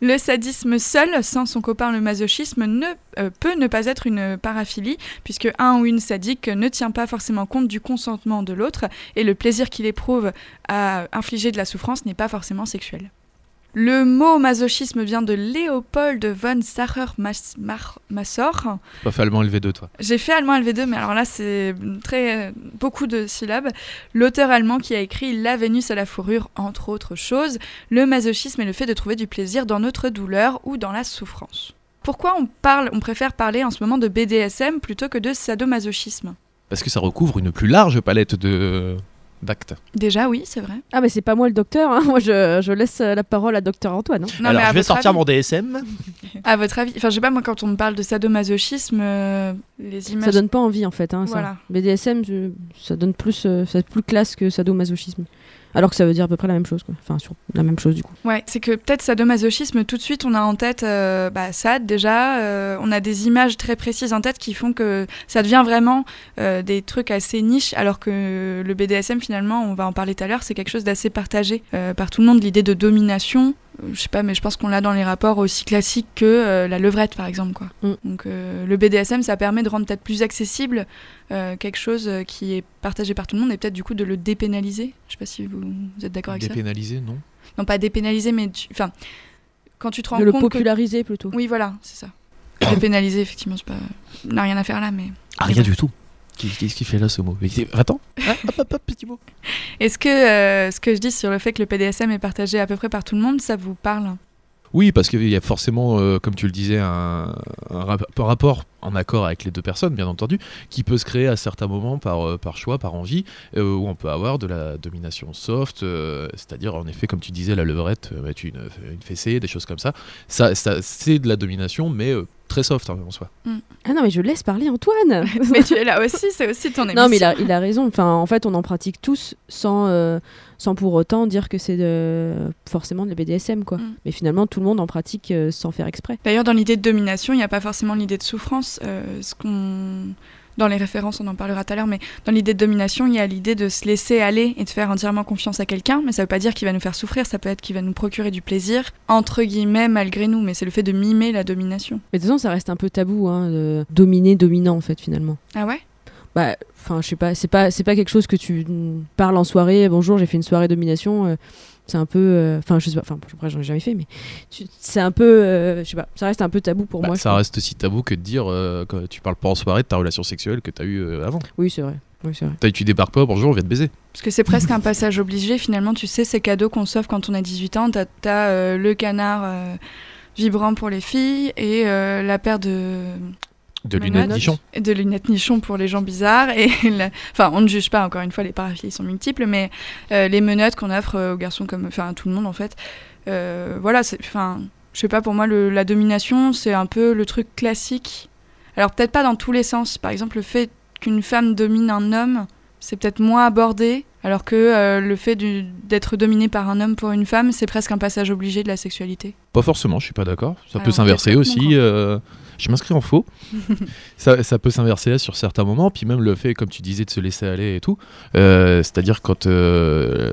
Le sadisme seul, sans son copain le masochisme, ne, euh, peut ne pas être une paraphilie, puisque un ou une sadique ne tient pas forcément compte du consentement de l'autre, et le plaisir qu'il éprouve à infliger de la souffrance n'est pas forcément sexuel. Le mot masochisme vient de Léopold von Sacher-Masoch. Pas fait allemand élevé de toi. J'ai fait allemand LV2, mais alors là, c'est très beaucoup de syllabes. L'auteur allemand qui a écrit La Vénus à la fourrure, entre autres choses, le masochisme est le fait de trouver du plaisir dans notre douleur ou dans la souffrance. Pourquoi on parle, on préfère parler en ce moment de BDSM plutôt que de sadomasochisme? Parce que ça recouvre une plus large palette de d'actes. Déjà, oui, c'est vrai. Ah, mais c'est pas moi le docteur, hein. moi je, je laisse la parole à docteur Antoine. hein. Non, Alors je vais sortir avis- mon DSM. À votre avis, enfin, je sais pas, moi, quand on me parle de sadomasochisme, euh, les images. Ça donne pas envie en fait. Hein, ça. Voilà. BDSM, je- ça donne plus, euh, ça plus classe que sadomasochisme. Alors que ça veut dire à peu près la même chose. Enfin, sur la même chose du coup. Ouais, c'est que peut-être sadomasochisme, tout de suite, on a en tête euh, bah, Sad déjà. euh, on a des images très précises en tête qui font que ça devient vraiment euh, des trucs assez niches, alors que le BDSM, finalement, on va en parler tout à l'heure, c'est quelque chose d'assez partagé par tout le monde. L'idée de domination, je sais pas, mais je pense qu'on l'a dans les rapports aussi classiques que euh, la levrette, par exemple. Quoi. Mm. Donc euh, le BDSM, ça permet de rendre peut-être plus accessible euh, quelque chose euh, qui est partagé par tout le monde et peut-être du coup de le dépénaliser. Je sais pas si vous, vous êtes d'accord avec ça. Dépénalisé, non Non, pas dépénaliser, mais tu... enfin, quand tu te rends De le compte que... populariser plutôt. Oui, voilà, c'est ça. Dépénaliser, effectivement, c'est pas... n'a rien à faire là, mais... Ah, rien du tout. Qu'est-ce qu'il fait là ce mot Attends, Ah, hop, hop, hop, petit mot. Est-ce que euh, ce que je dis sur le fait que le PDSM est partagé à peu près par tout le monde, ça vous parle? Oui, parce qu'il y a forcément, euh, comme tu le disais, un, un rapport en accord avec les deux personnes, bien entendu, qui peut se créer à certains moments par, euh, par choix, par envie, euh, où on peut avoir de la domination soft, euh, c'est-à-dire en effet, comme tu disais, la levrette, euh, mettre une, une fessée, des choses comme ça. Ça, ça c'est de la domination, mais euh, très soft hein, en soi. Ah non, mais je laisse parler Antoine Mais tu es là aussi, c'est aussi ton émission. Non, mais il a, il a raison. Enfin, en fait, on en pratique tous sans, euh, sans pour autant dire que c'est de- forcément de la BDSM, quoi. Mm. Mais finalement, tout le monde en pratique euh, sans faire exprès. D'ailleurs, dans l'idée de domination, il n'y a pas forcément l'idée de souffrance. Euh, ce qu'on... Dans les références, on en parlera tout à l'heure, mais dans l'idée de domination, il y a l'idée de se laisser aller et de faire entièrement confiance à quelqu'un. Mais ça ne veut pas dire qu'il va nous faire souffrir, ça peut être qu'il va nous procurer du plaisir, entre guillemets, malgré nous. Mais c'est le fait de mimer la domination. Mais de toute façon, ça reste un peu tabou, hein, de dominer, dominant, en fait, finalement. Ah ouais? Bah, enfin, je sais pas, c'est pas, c'est pas quelque chose que tu parles en soirée. Bonjour, j'ai fait une soirée domination. euh, c'est un peu, euh, enfin, je sais pas, enfin, après, j'en ai jamais fait, mais c'est un peu, euh, je sais pas, ça reste un peu tabou pour Bah, moi. ça reste aussi tabou que de dire euh, que tu parles pas en soirée de ta relation sexuelle que tu as eue euh, avant. Oui, c'est vrai. Oui, vrai. Tu débarques pas, bonjour, on vient te baiser. Parce que c'est presque un passage obligé, finalement. Tu sais, ces cadeaux qu'on s'offre quand on a 18 ans, t'as as, euh, le canard euh, vibrant pour les filles et euh, la paire de, De lunettes nichon. de lunettes nichon pour les gens bizarres. Et la- Enfin, on ne juge pas, encore une fois, les paraphilies sont multiples, mais euh, les menottes qu'on offre euh, aux garçons, comme, enfin à tout le monde en fait. Euh, voilà, c'est- enfin, je sais pas, pour moi, le- la domination, c'est un peu le truc classique. Alors, peut-être pas dans tous les sens. Par exemple, le fait qu'une femme domine un homme, c'est peut-être moins abordé, alors que euh, le fait d'être dominé par un homme pour une femme, c'est presque un passage obligé de la sexualité. Pas forcément, je suis pas d'accord. Ça Alors, peut s'inverser aussi. euh, Je m'inscris en faux. ça, ça peut s'inverser sur certains moments. Puis même le fait, comme tu disais, de se laisser aller et tout. Euh, C'est-à-dire quand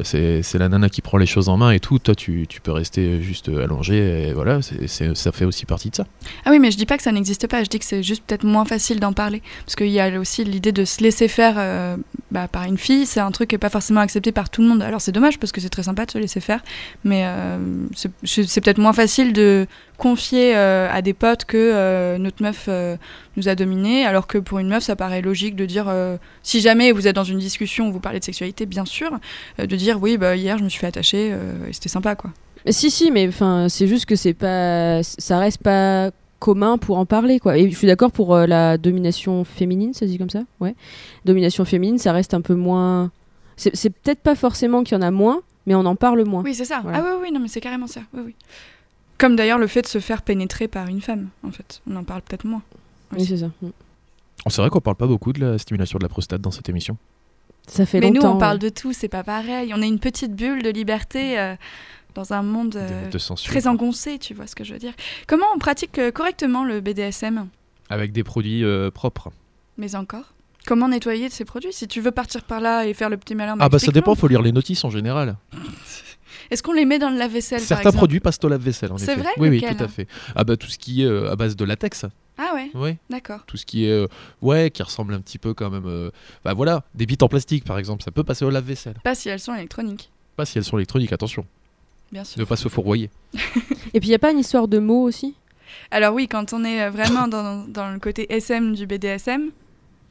c'est la nana qui prend les choses en main et tout, toi tu, tu peux rester juste allongé. Et voilà, ça fait aussi partie de ça. Ah oui, mais je dis pas que ça n'existe pas, je dis que c'est juste peut-être moins facile d'en parler. Parce qu'il y a aussi l'idée de se laisser faire bah, par une fille, c'est un truc qui n'est pas forcément accepté par tout le monde. Alors c'est dommage parce que c'est très sympa de se laisser faire, mais euh, c'est- peut-être moins facile de confier euh, à des potes que euh, notre meuf nous a dominé, alors que pour une meuf, ça paraît logique de dire, si jamais vous êtes dans une discussion où vous parlez de sexualité, bien sûr, de dire oui, bah, hier je me suis fait attacher et c'était sympa quoi. Si, si, mais enfin, c'est juste que c'est pas, ça reste pas commun pour en parler, quoi. Et je suis d'accord pour la domination féminine, ça se dit comme ça, ouais. Domination féminine, ça reste un peu moins. C'est peut-être pas forcément qu'il y en a moins, mais on en parle moins. Oui, c'est ça. Voilà. Ah oui, oui, non, mais c'est carrément ça. Oui, oui. Comme d'ailleurs le fait de se faire pénétrer par une femme, en fait. On en parle peut-être moins. Oui, c'est ça. Mm. Oh, C'est vrai qu'on parle pas beaucoup de la stimulation de la prostate dans cette émission. Ça fait Mais nous, longtemps. on parle ouais. de tout, c'est pas pareil. On est une petite bulle de liberté euh, dans un monde euh, de, de censure. très engoncé, tu vois ce que je veux dire. Comment on pratique euh, correctement le BDSM Avec des produits euh, propres. Mais encore? Comment nettoyer ces produits Si tu veux partir par là et faire le petit malin, Ah bah ça dépend, faut lire les notices en général. Est-ce qu'on les met dans le lave-vaisselle Certains produits passent au lave-vaisselle en C'est vrai Oui, oui, tout à fait. Ah bah tout ce qui est euh, à base de latex. Ah ouais, Oui. d'accord. Tout ce qui est euh, ouais, qui ressemble un petit peu quand même. euh, Bah voilà, des bites en plastique par exemple, ça peut passer au lave-vaisselle. Pas si elles sont électroniques, Pas si elles sont électroniques, attention, bien sûr. ne pas se fourroyer. Et puis il y a pas une histoire de mots aussi? Alors oui, quand on est vraiment dans, dans le côté SM du BDSM,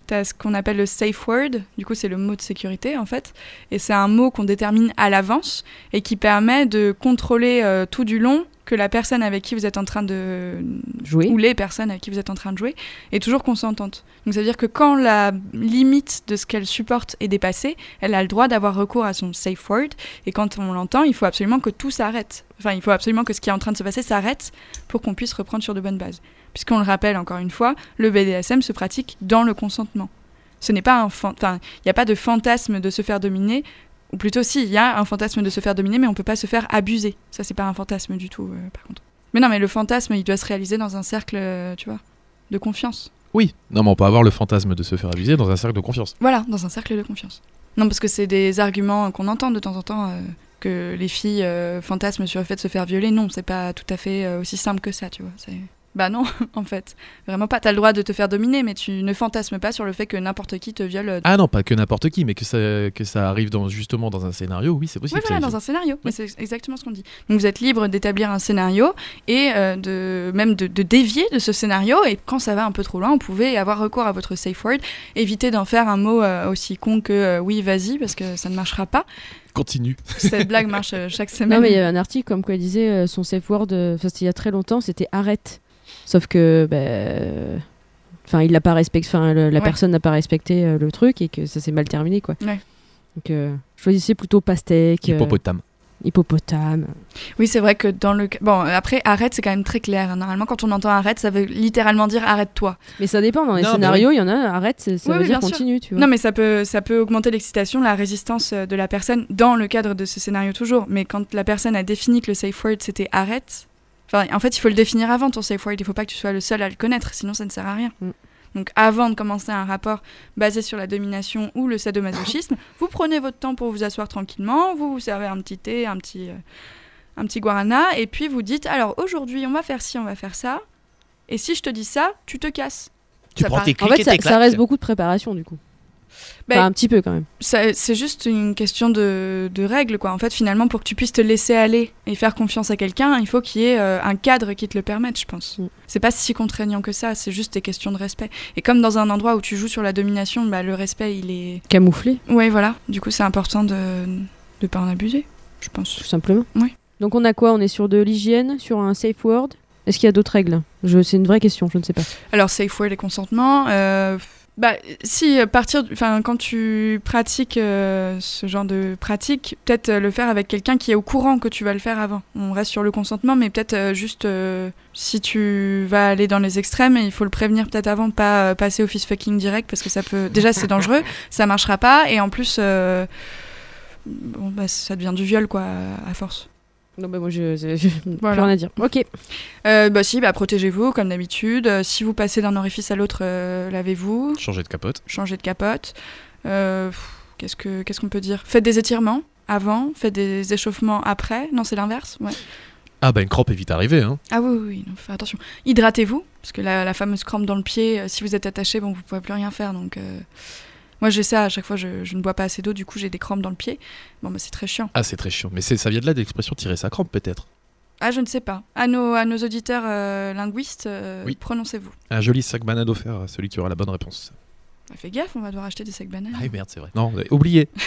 tu as ce qu'on appelle le safe word, du coup c'est le mot de sécurité en fait, et c'est un mot qu'on détermine à l'avance et qui permet de contrôler euh, tout du long que la personne avec qui vous êtes en train de Jouer. ou les personnes avec qui vous êtes en train de jouer est toujours consentante. Donc ça veut dire que quand la limite de ce qu'elle supporte est dépassée, elle a le droit d'avoir recours à son safe word et quand on l'entend, il faut absolument que tout s'arrête. Enfin, il faut absolument que ce qui est en train de se passer s'arrête pour qu'on puisse reprendre sur de bonnes bases. Puisqu'on le rappelle encore une fois, le BDSM se pratique dans le consentement. Ce n'est pas un enfin, il n'y a pas de fantasme de se faire dominer ou plutôt si, il y a un fantasme de se faire dominer mais on peut pas se faire abuser. Ça c'est pas un fantasme du tout euh, par contre. Mais non, mais le fantasme, il doit se réaliser dans un cercle, euh, tu vois, de confiance. Oui, non mais on peut avoir le fantasme de se faire abuser dans un cercle de confiance. Voilà, dans un cercle de confiance. Non, parce que c'est des arguments qu'on entend de temps en temps, euh, que les filles fantasment sur le fait de se faire violer. Non, c'est pas tout à fait aussi simple que ça, tu vois. Bah non, en fait. Vraiment pas. T'as le droit de te faire dominer, mais tu ne fantasmes pas sur le fait que n'importe qui te viole. euh, Ah non, pas que n'importe qui, mais que ça, que ça arrive dans, justement dans un scénario, oui, c'est possible. Oui, voilà, ça dans un scénario. Mais c'est exactement ce qu'on dit. Donc vous êtes libre d'établir un scénario et euh, de même de, de dévier de ce scénario. Et quand ça va un peu trop loin, vous pouvez avoir recours à votre safe word. Évitez d'en faire un mot euh, aussi con que euh, oui, vas-y, parce que ça ne marchera pas. Continue. Cette blague marche euh, chaque semaine. Non, mais il y avait un article comme quoi il disait euh, son safe word, euh, il y a très longtemps, c'était arrête. Sauf que, bah, enfin, il l'a pas respecté, enfin, la Ouais. personne n'a pas respecté euh, le truc et que ça s'est mal terminé, quoi. Ouais. Donc, euh, choisissez plutôt pastèque, euh, Hippopotame. hippopotame. Oui, c'est vrai que dans le bon après arrête, c'est quand même très clair. Normalement, quand on entend arrête, ça veut littéralement dire arrête-toi. Mais ça dépend. Dans les Non, scénarios, il y en a, arrête, c'est- ça Oui, veut oui, dire continue, tu vois. Non, mais ça peut, ça peut augmenter l'excitation, la résistance euh, de la personne dans le cadre de ce scénario toujours. Mais quand la personne a défini que le safe word c'était arrête, enfin, en fait, il faut le définir avant ton safe word. Il faut pas que tu sois le seul à le connaître, sinon ça ne sert à rien. Mm. Donc, avant de commencer un rapport basé sur la domination ou le sadomasochisme, vous prenez votre temps pour vous asseoir tranquillement, vous vous servez un petit thé, un petit, euh, un petit guarana, et puis vous dites alors aujourd'hui on va faire ci, on va faire ça, et si je te dis ça, tu te casses. Tu Ça prends paraît- tes En fait, et ça, tes ça reste beaucoup de préparation, du coup. Ben, Enfin, un petit peu quand même. C'est juste une question de, de règles, quoi. En fait, finalement, pour que tu puisses te laisser aller et faire confiance à quelqu'un, il faut qu'il y ait euh, un cadre qui te le permette, je pense. Mm. C'est pas si contraignant que ça, c'est juste des questions de respect. Et comme dans un endroit où tu joues sur la domination, bah, le respect, il est... Camouflé, Ouais, voilà. Du coup, c'est important de ne pas en abuser, je pense. tout simplement. Oui. Donc, on a quoi? On est sur de l'hygiène, sur un safe word? Est-ce qu'il y a d'autres règles? C'est une vraie question, je ne sais pas. Alors, safe word et consentement. euh, bah, si partir, enfin, quand tu pratiques euh, ce genre de pratique, peut-être euh, le faire avec quelqu'un qui est au courant que tu vas le faire avant. On reste sur le consentement, mais peut-être euh, juste si tu vas aller dans les extrêmes, il faut le prévenir peut-être avant, pas passer au fist fucking direct parce que ça peut. Déjà, c'est dangereux, ça marchera pas, et en plus, bah, ça devient du viol quoi, à force. Non, bah moi, je, je, je- Voilà. plus rien à dire. Ok. Euh, bah si, bah protégez-vous comme d'habitude. Euh, si vous passez d'un orifice à l'autre, euh, lavez-vous. Changer de capote. changer de capote. Euh, pff, qu'est-ce que qu'est-ce qu'on peut dire? Faites des étirements avant, faites des échauffements après. Non, c'est l'inverse. Ouais. Ah bah une crampe est vite arrivée. Hein. Ah oui, oui, oui, non, attention. Hydratez-vous, parce que la, la fameuse crampe dans le pied, euh, si vous êtes attaché, bon, vous pouvez plus rien faire. Donc, euh, moi, j'ai ça à chaque fois. Je, je ne bois pas assez d'eau, du coup, j'ai des crampes dans le pied. Bon, bah, c'est très chiant. Ah c'est très chiant. Mais c'est- ça vient de là de l'expression tirer sa crampe peut-être. Ah, je ne sais pas. À nos, à nos auditeurs euh, linguistes, euh, Oui. prononcez-vous. Un joli sac banane offert à celui qui aura la bonne réponse. Bah, fais gaffe, on va devoir acheter des sacs bananes. Ah oui, merde, c'est vrai. Non, avez oublié.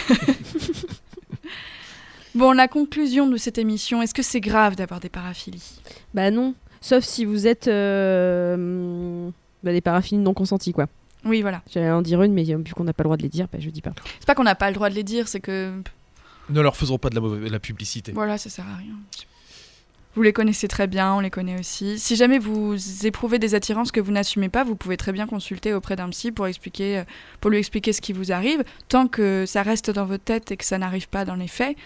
Bon, la conclusion de cette émission, est-ce que c'est grave d'avoir des paraphilies? Bah non. Sauf si vous êtes euh, bah, des paraphilies non consenties, quoi. Oui, voilà. J'allais en dire une, mais vu qu'on n'a pas le droit de les dire, bah, je dis pas. C'est pas qu'on n'a pas le droit de les dire, c'est que Ne leur faisons pas de la, mauvaise- de la publicité. Voilà, ça sert à rien. Vous les connaissez très bien, on les connaît aussi. Si jamais vous éprouvez des attirances que vous n'assumez pas, vous pouvez très bien consulter auprès d'un psy pour, expliquer, euh, pour lui expliquer ce qui vous arrive. Tant que ça reste dans votre tête et que ça n'arrive pas dans les faits,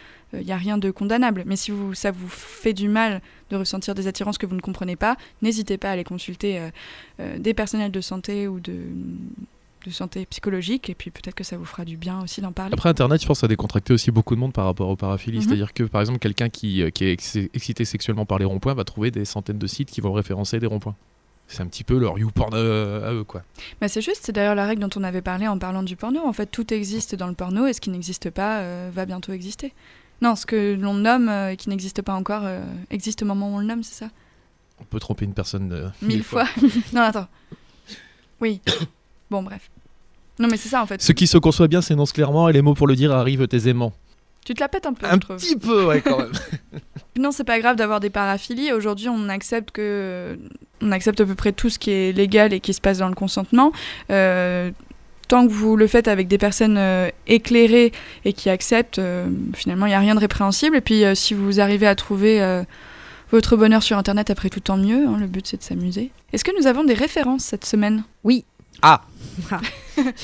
il n'y a rien de condamnable. Mais si vous, ça vous fait du mal de ressentir des attirances que vous ne comprenez pas, n'hésitez pas à aller consulter euh, euh, des personnels de santé ou de, de santé psychologique. Et puis peut-être que ça vous fera du bien aussi d'en parler. Après Internet, je pense que ça a décontracté aussi beaucoup de monde par rapport aux paraphilies. Mhm. C'est-à-dire que par exemple, quelqu'un qui, euh, qui est ex- excité sexuellement par les ronds-points va trouver des centaines de sites qui vont référencer des ronds-points. C'est un petit peu leur YouPorn euh, à eux, quoi. Bah c'est juste, c'est d'ailleurs la règle dont on avait parlé en parlant du porno. En fait, tout existe dans le porno et ce qui n'existe pas euh, va bientôt exister. Non, ce que l'on nomme euh, et qui n'existe pas encore euh, existe au moment où on le nomme, c'est ça? On peut tromper une personne euh, Mille fois. non, attends. Oui. Bon, bref. Non, mais c'est ça en fait. Ce qui se conçoit bien s'énonce clairement et les mots pour le dire arrivent aisément. Tu te la pètes un peu, Un petit peu, ouais, quand même. Non, c'est pas grave d'avoir des paraphilies. Aujourd'hui, on accepte que on accepte à peu près tout ce qui est légal et qui se passe dans le consentement. Euh, tant que vous le faites avec des personnes euh, éclairées et qui acceptent, euh, finalement, il n'y a rien de répréhensible. Et puis, euh, si vous arrivez à trouver euh, votre bonheur sur Internet, après tout, tant mieux. hein. le but, c'est de s'amuser. Est-ce que nous avons des références cette semaine?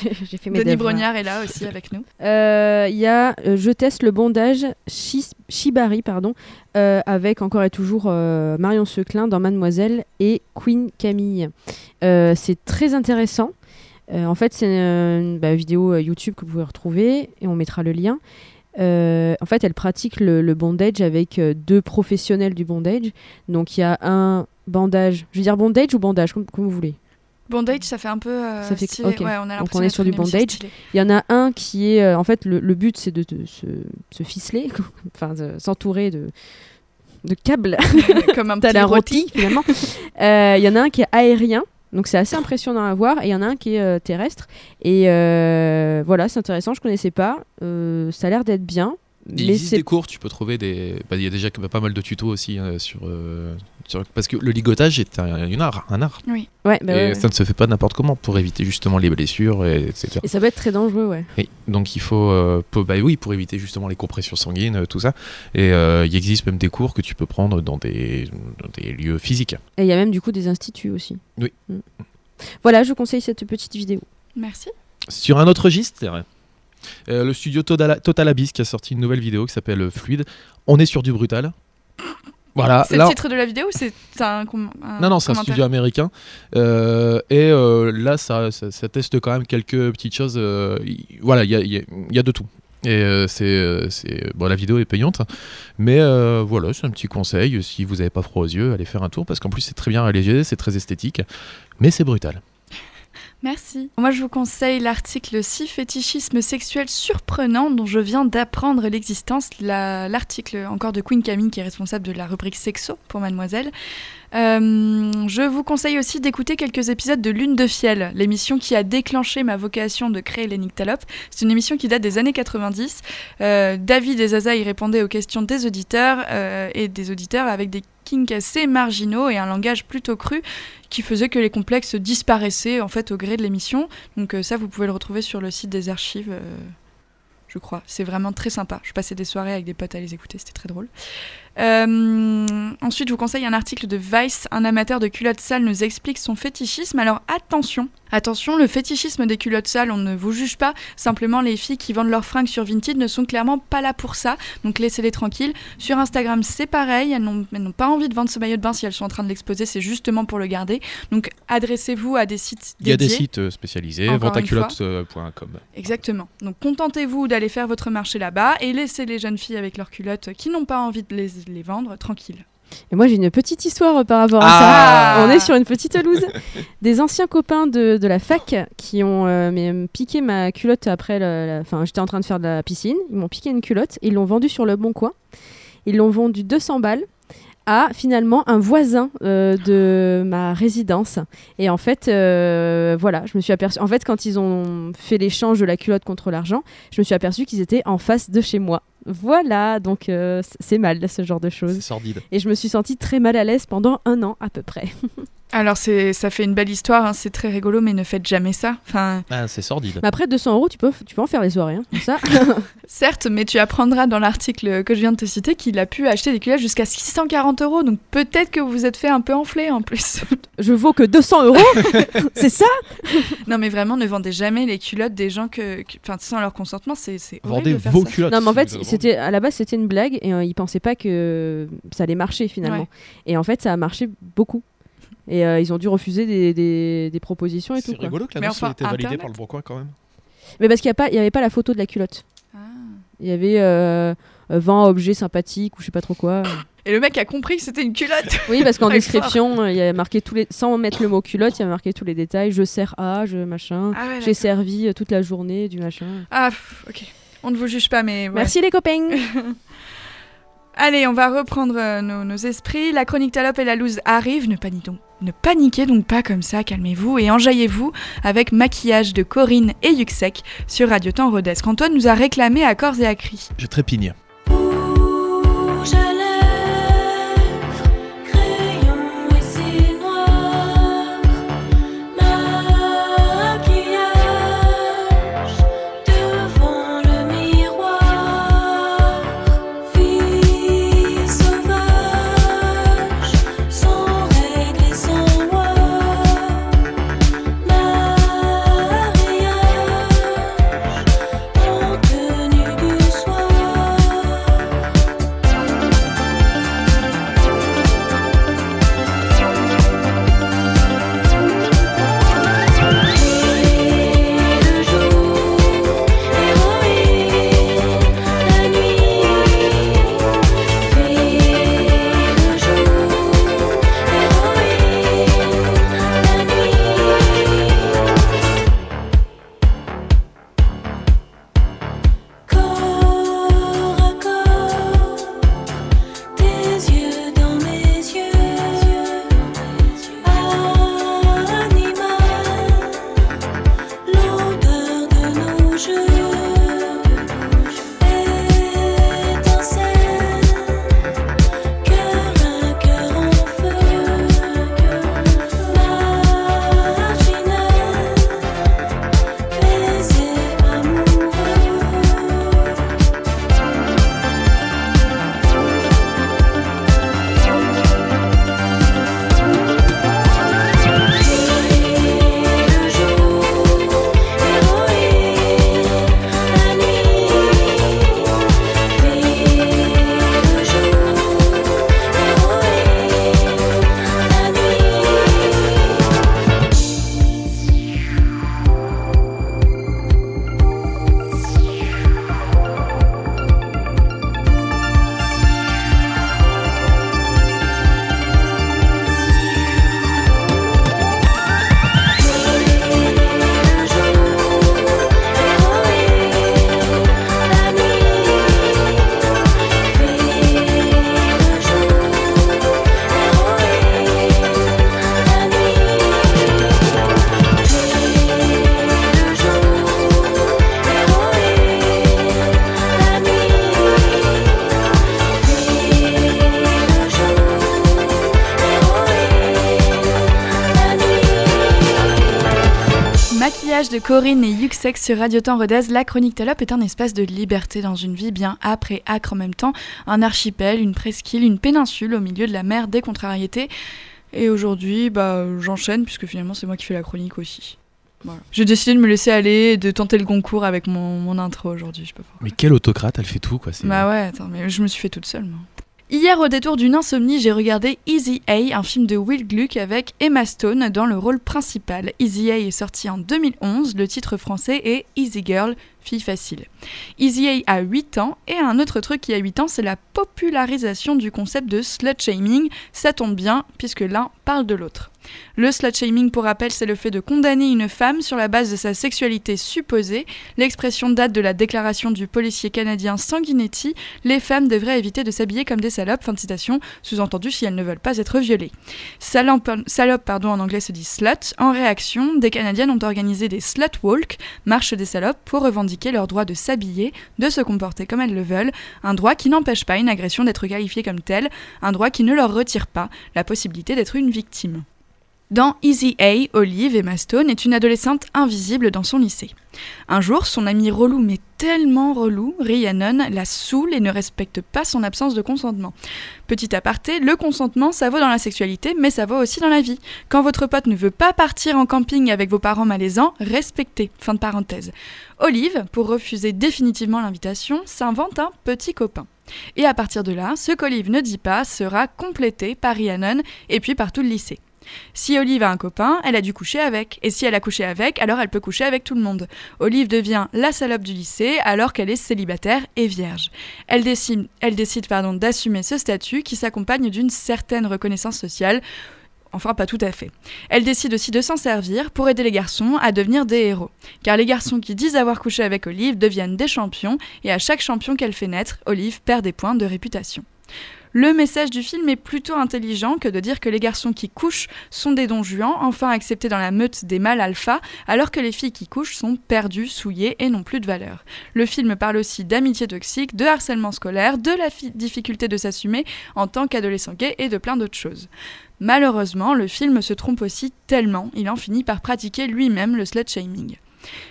J'ai j'ai fait mes Denis. Brognard est là aussi avec nous. Euh, Il y a euh, Je teste le bondage Shi- Shibari pardon, euh, avec encore et toujours euh, Marion Seclin dans Mademoiselle et Queen Camille. Euh, c'est très intéressant. Euh, en fait, c'est une, bah, vidéo euh, YouTube que vous pouvez retrouver et on mettra le lien. Euh, en fait, elle pratique le, le bondage avec euh, deux professionnels du bondage. Donc, il y a un bandage. Je veux dire bondage ou bandage, comme, comme vous voulez. Bondage, ça fait un peu. euh, Ça fait- stylé. ok. Ouais, on a Donc, on est sur du bondage. Il y en a un qui est, en fait, le, le but c'est de, de se, se ficeler, enfin de s'entourer de, de câbles. Comme un petit rôti. finalement. Il y en a un qui est aérien, donc c'est assez impressionnant à voir, et il y en a un qui est euh, terrestre. Et euh, voilà, c'est intéressant, je connaissais pas. Euh, ça a l'air d'être bien. Il existe des cours, tu peux trouver des. bah, Il y a déjà pas mal de tutos aussi hein, sur, euh, sur- Parce que le ligotage est un, une art, un art. ouais, bah et ouais, ouais. ça ne se fait pas n'importe comment pour éviter justement les blessures, et, etc. Et ça peut être très dangereux, ouais. Et donc il faut, euh, pour- bah oui, pour éviter justement les compressions sanguines, euh, tout ça. Et euh, il existe même des cours que tu peux prendre dans des, dans des lieux physiques. Et il y a même du coup des instituts aussi. Oui. Mm. Voilà, je vous conseille cette petite vidéo. Merci. Sur un autre registre, euh, le studio Total, Total Abyss qui a sorti une nouvelle vidéo qui s'appelle euh, Fluide. On est sur du brutal. Voilà, c'est le titre de la vidéo ou c'est un, Non, non, c'est un studio américain. Euh, et euh, là, ça, ça, ça teste quand même quelques petites choses. y- voilà, il y a, il y a- il y a de tout. Et euh, c'est, euh, bon, la vidéo est payante, mais euh, voilà, c'est un petit conseil. Si vous n'avez pas froid aux yeux, allez faire un tour parce qu'en plus c'est très bien réalisé, c'est très esthétique, mais c'est brutal. Merci. Moi, je vous conseille l'article 6 fétichisme sexuel surprenant dont je viens d'apprendre l'existence. La- L'article encore de Queen Camille qui est responsable de la rubrique sexo pour Mademoiselle. Euh, je vous conseille aussi d'écouter quelques épisodes de Lune de Fiel, l'émission qui a déclenché ma vocation de créer les Nyctalopes. C'est une émission qui date des années 90. Euh, David et Zaza y répondaient aux questions des auditeurs euh, et des auditeurs avec des kinks assez marginaux et un langage plutôt cru qui faisait que les complexes disparaissaient en fait au gré de l'émission. Donc ça, vous pouvez le retrouver sur le site des archives, je crois. C'est vraiment très sympa. Je passais des soirées avec des potes à les écouter, c'était très drôle. Euh, ensuite, je vous conseille un article de Vice. Un amateur de culottes sales nous explique son fétichisme. Alors attention, attention, le fétichisme des culottes sales, on ne vous juge pas. Simplement, les filles qui vendent leurs fringues sur Vinted ne sont clairement pas là pour ça. Donc laissez-les tranquilles. Sur Instagram, c'est pareil. Elles n'ont pas envie de vendre ce maillot de bain si elles sont en train de l'exposer. C'est justement pour le garder. Donc adressez-vous à des sites Il y a des sites euh, spécialisés, une ventaculotte.com. Exactement. Donc contentez-vous d'aller faire votre marché là-bas et laissez les jeunes filles avec leurs culottes qui n'ont pas envie de les, les vendre tranquilles. Et moi, j'ai une petite histoire euh, par rapport à Ah ça. On est sur une petite loose. Des anciens copains de, de la fac qui ont euh, euh, piqué ma culotte après. Enfin, j'étais en train de faire de la piscine. Ils m'ont piqué une culotte. Ils l'ont vendue sur le bon coin. Ils l'ont vendu 200 balles à finalement un voisin euh, de ma résidence. Et en fait, euh, voilà, je me suis aperçue. En fait, quand ils ont fait l'échange de la culotte contre l'argent, je me suis aperçue qu'ils étaient en face de chez moi. Voilà, donc euh, c'est mal ce genre de choses. C'est sordide. Et je me suis sentie très mal à l'aise pendant un an à peu près. Alors c'est, ça fait une belle histoire, hein, c'est très rigolo, mais ne faites jamais ça. Enfin, Ah, c'est sordide. Mais après 200 euros, tu peux, tu peux en faire des soirées. hein, comme ça. certes, mais tu apprendras dans l'article que je viens de te citer qu'il a pu acheter des culottes jusqu'à 640 euros. Donc peut-être que vous vous êtes fait un peu enfler en plus. je vaux que 200 euros C'est ça? Non, mais vraiment, ne vendez jamais les culottes des gens que, que- enfin, sans leur consentement, c'est, c'est horrible Vendez de faire vos ça. culottes. Non, mais en fait, c'était à la base, c'était une blague et euh, ils pensaient pas que ça allait marcher finalement. Ouais. Et en fait, ça a marché beaucoup. Et euh, ils ont dû refuser des, des- des propositions et tout. C'est quoi. rigolo que l'annonce enfin, ait été validée Internet. par le Bon Coin quand même. Mais parce qu'il n'y avait pas la photo de la culotte. Ah. Il y avait euh, euh, 20 objets sympathiques ou je sais pas trop quoi. Et le mec a compris que c'était une culotte. Oui, parce qu'en description, euh, il y a marqué tous les, sans mettre le mot culotte, il y a marqué tous les détails. Je sers à, je machin. Ah ouais, J'ai servi euh, toute la journée du machin. Ah, pff, ok. On ne vous juge pas, mais ouais. Merci les copains. Allez, on va reprendre euh, nos, esprits. La chronique Talop et la loose arrivent. Ne paniquez donc, ne paniquez donc pas comme ça, calmez-vous et enjaillez-vous avec maquillage de Corinne et Yuxek sur Radio Temps Rodesque. Antoine nous a réclamé à corps et à cri. Je trépigne. Corinne et Yuxex sur Radio Temps Rodez, la chronique Talop est un espace de liberté dans une vie bien âpre et acre en même temps, un archipel, une presqu'île, une péninsule au milieu de la mer des contrariétés. Et aujourd'hui, bah, j'enchaîne puisque finalement c'est moi qui fais la chronique aussi. Voilà. J'ai décidé de me laisser aller et de tenter le concours avec mon, mon intro aujourd'hui. Je peux pas. Mais quel autocrate, elle fait tout quoi. Bah ouais, attends, mais je me suis fait toute seule. Moi. Hier, au détour d'une insomnie, j'ai regardé Easy A, un film de Will Gluck avec Emma Stone dans le rôle principal. Easy A est sorti en 2011, le titre français est Easy Girl, fille facile. Easy A a 8 ans, et un autre truc qui a 8 ans, c'est la popularisation du concept de slut shaming. Ça tombe bien, puisque l'un parle de l'autre. Le slut shaming, pour rappel, c'est le fait de condamner une femme sur la base de sa sexualité supposée. L'expression date de la déclaration du policier canadien Sanguinetti les femmes devraient éviter de s'habiller comme des salopes, fin de citation, sous-entendu si elles ne veulent pas être violées. Salope, salope, pardon, en anglais se dit slut. En réaction, des Canadiennes ont organisé des slut walk, marche des salopes, pour revendiquer leur droit de s'habiller, de se comporter comme elles le veulent, un droit qui n'empêche pas une agression d'être qualifiée comme telle, un droit qui ne leur retire pas la possibilité d'être une victime. Dans Easy A, Olive, Emma Stone est une adolescente invisible dans son lycée. Un jour, son ami relou, mais tellement relou, Rhiannon, la saoule et ne respecte pas son absence de consentement. Petit aparté, le consentement, ça vaut dans la sexualité, mais ça vaut aussi dans la vie. Quand votre pote ne veut pas partir en camping avec vos parents malaisants, respectez. Fin de parenthèse. Olive, pour refuser définitivement l'invitation, s'invente un petit copain. Et à partir de là, ce qu'Olive ne dit pas sera complété par Rhiannon et puis par tout le lycée. Si Olive a un copain, elle a dû coucher avec. Et si elle a couché avec, alors elle peut coucher avec tout le monde. Olive devient la salope du lycée alors qu'elle est célibataire et vierge. Elle décide, d'assumer ce statut qui s'accompagne d'une certaine reconnaissance sociale. Enfin, pas tout à fait. Elle décide aussi de s'en servir pour aider les garçons à devenir des héros. Car les garçons qui disent avoir couché avec Olive deviennent des champions, et à chaque champion qu'elle fait naître, Olive perd des points de réputation. Le message du film est plutôt intelligent que de dire que les garçons qui couchent sont des dons juans, enfin acceptés dans la meute des mâles alpha, alors que les filles qui couchent sont perdues, souillées et n'ont plus de valeur. Le film parle aussi d'amitié toxique, de harcèlement scolaire, de la difficulté de s'assumer en tant qu'adolescent gay et de plein d'autres choses. Malheureusement, le film se trompe aussi tellement, il en finit par pratiquer lui-même le slut shaming.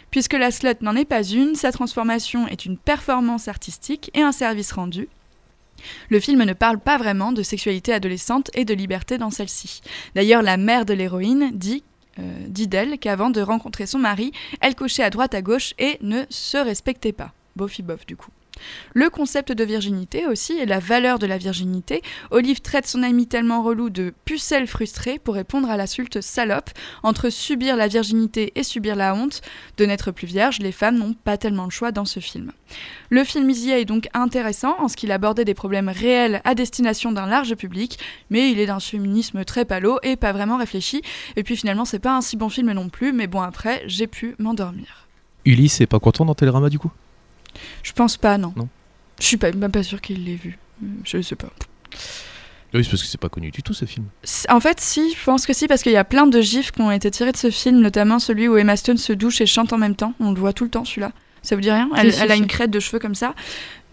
Puisque la slut n'en est pas une, sa transformation est une performance artistique et un service rendu, le film ne parle pas vraiment de sexualité adolescente et de liberté dans celle-ci. D'ailleurs, la mère de l'héroïne dit, euh, dit d'elle qu'avant de rencontrer son mari, elle couchait à droite à gauche et ne se respectait pas. Bofi bof du coup. Le concept de virginité aussi et la valeur de la virginité. Olive traite son ami tellement relou de pucelle frustrée pour répondre à l'insulte salope. Entre subir la virginité et subir la honte de n'être plus vierge, les femmes n'ont pas tellement le choix dans ce film. Le film Easy est donc intéressant en ce qu'il abordait des problèmes réels à destination d'un large public, mais il est d'un féminisme très palo et pas vraiment réfléchi. Et puis finalement, c'est pas un si bon film non plus, mais bon, après, j'ai pu m'endormir. Ulysse est pas content dans Télérama du coup? Je pense pas, non. Non. Je suis pas, même pas sûre qu'il l'ait vu. Je sais pas. Oui, c'est parce que c'est pas connu du tout ce film. En fait, si, je pense que si, parce qu'il y a plein de gifs qui ont été tirés de ce film, notamment celui où Emma Stone se douche et chante en même temps. On le voit tout le temps, celui-là. Ça vous dit rien? Elle, elle a une crête de cheveux comme ça.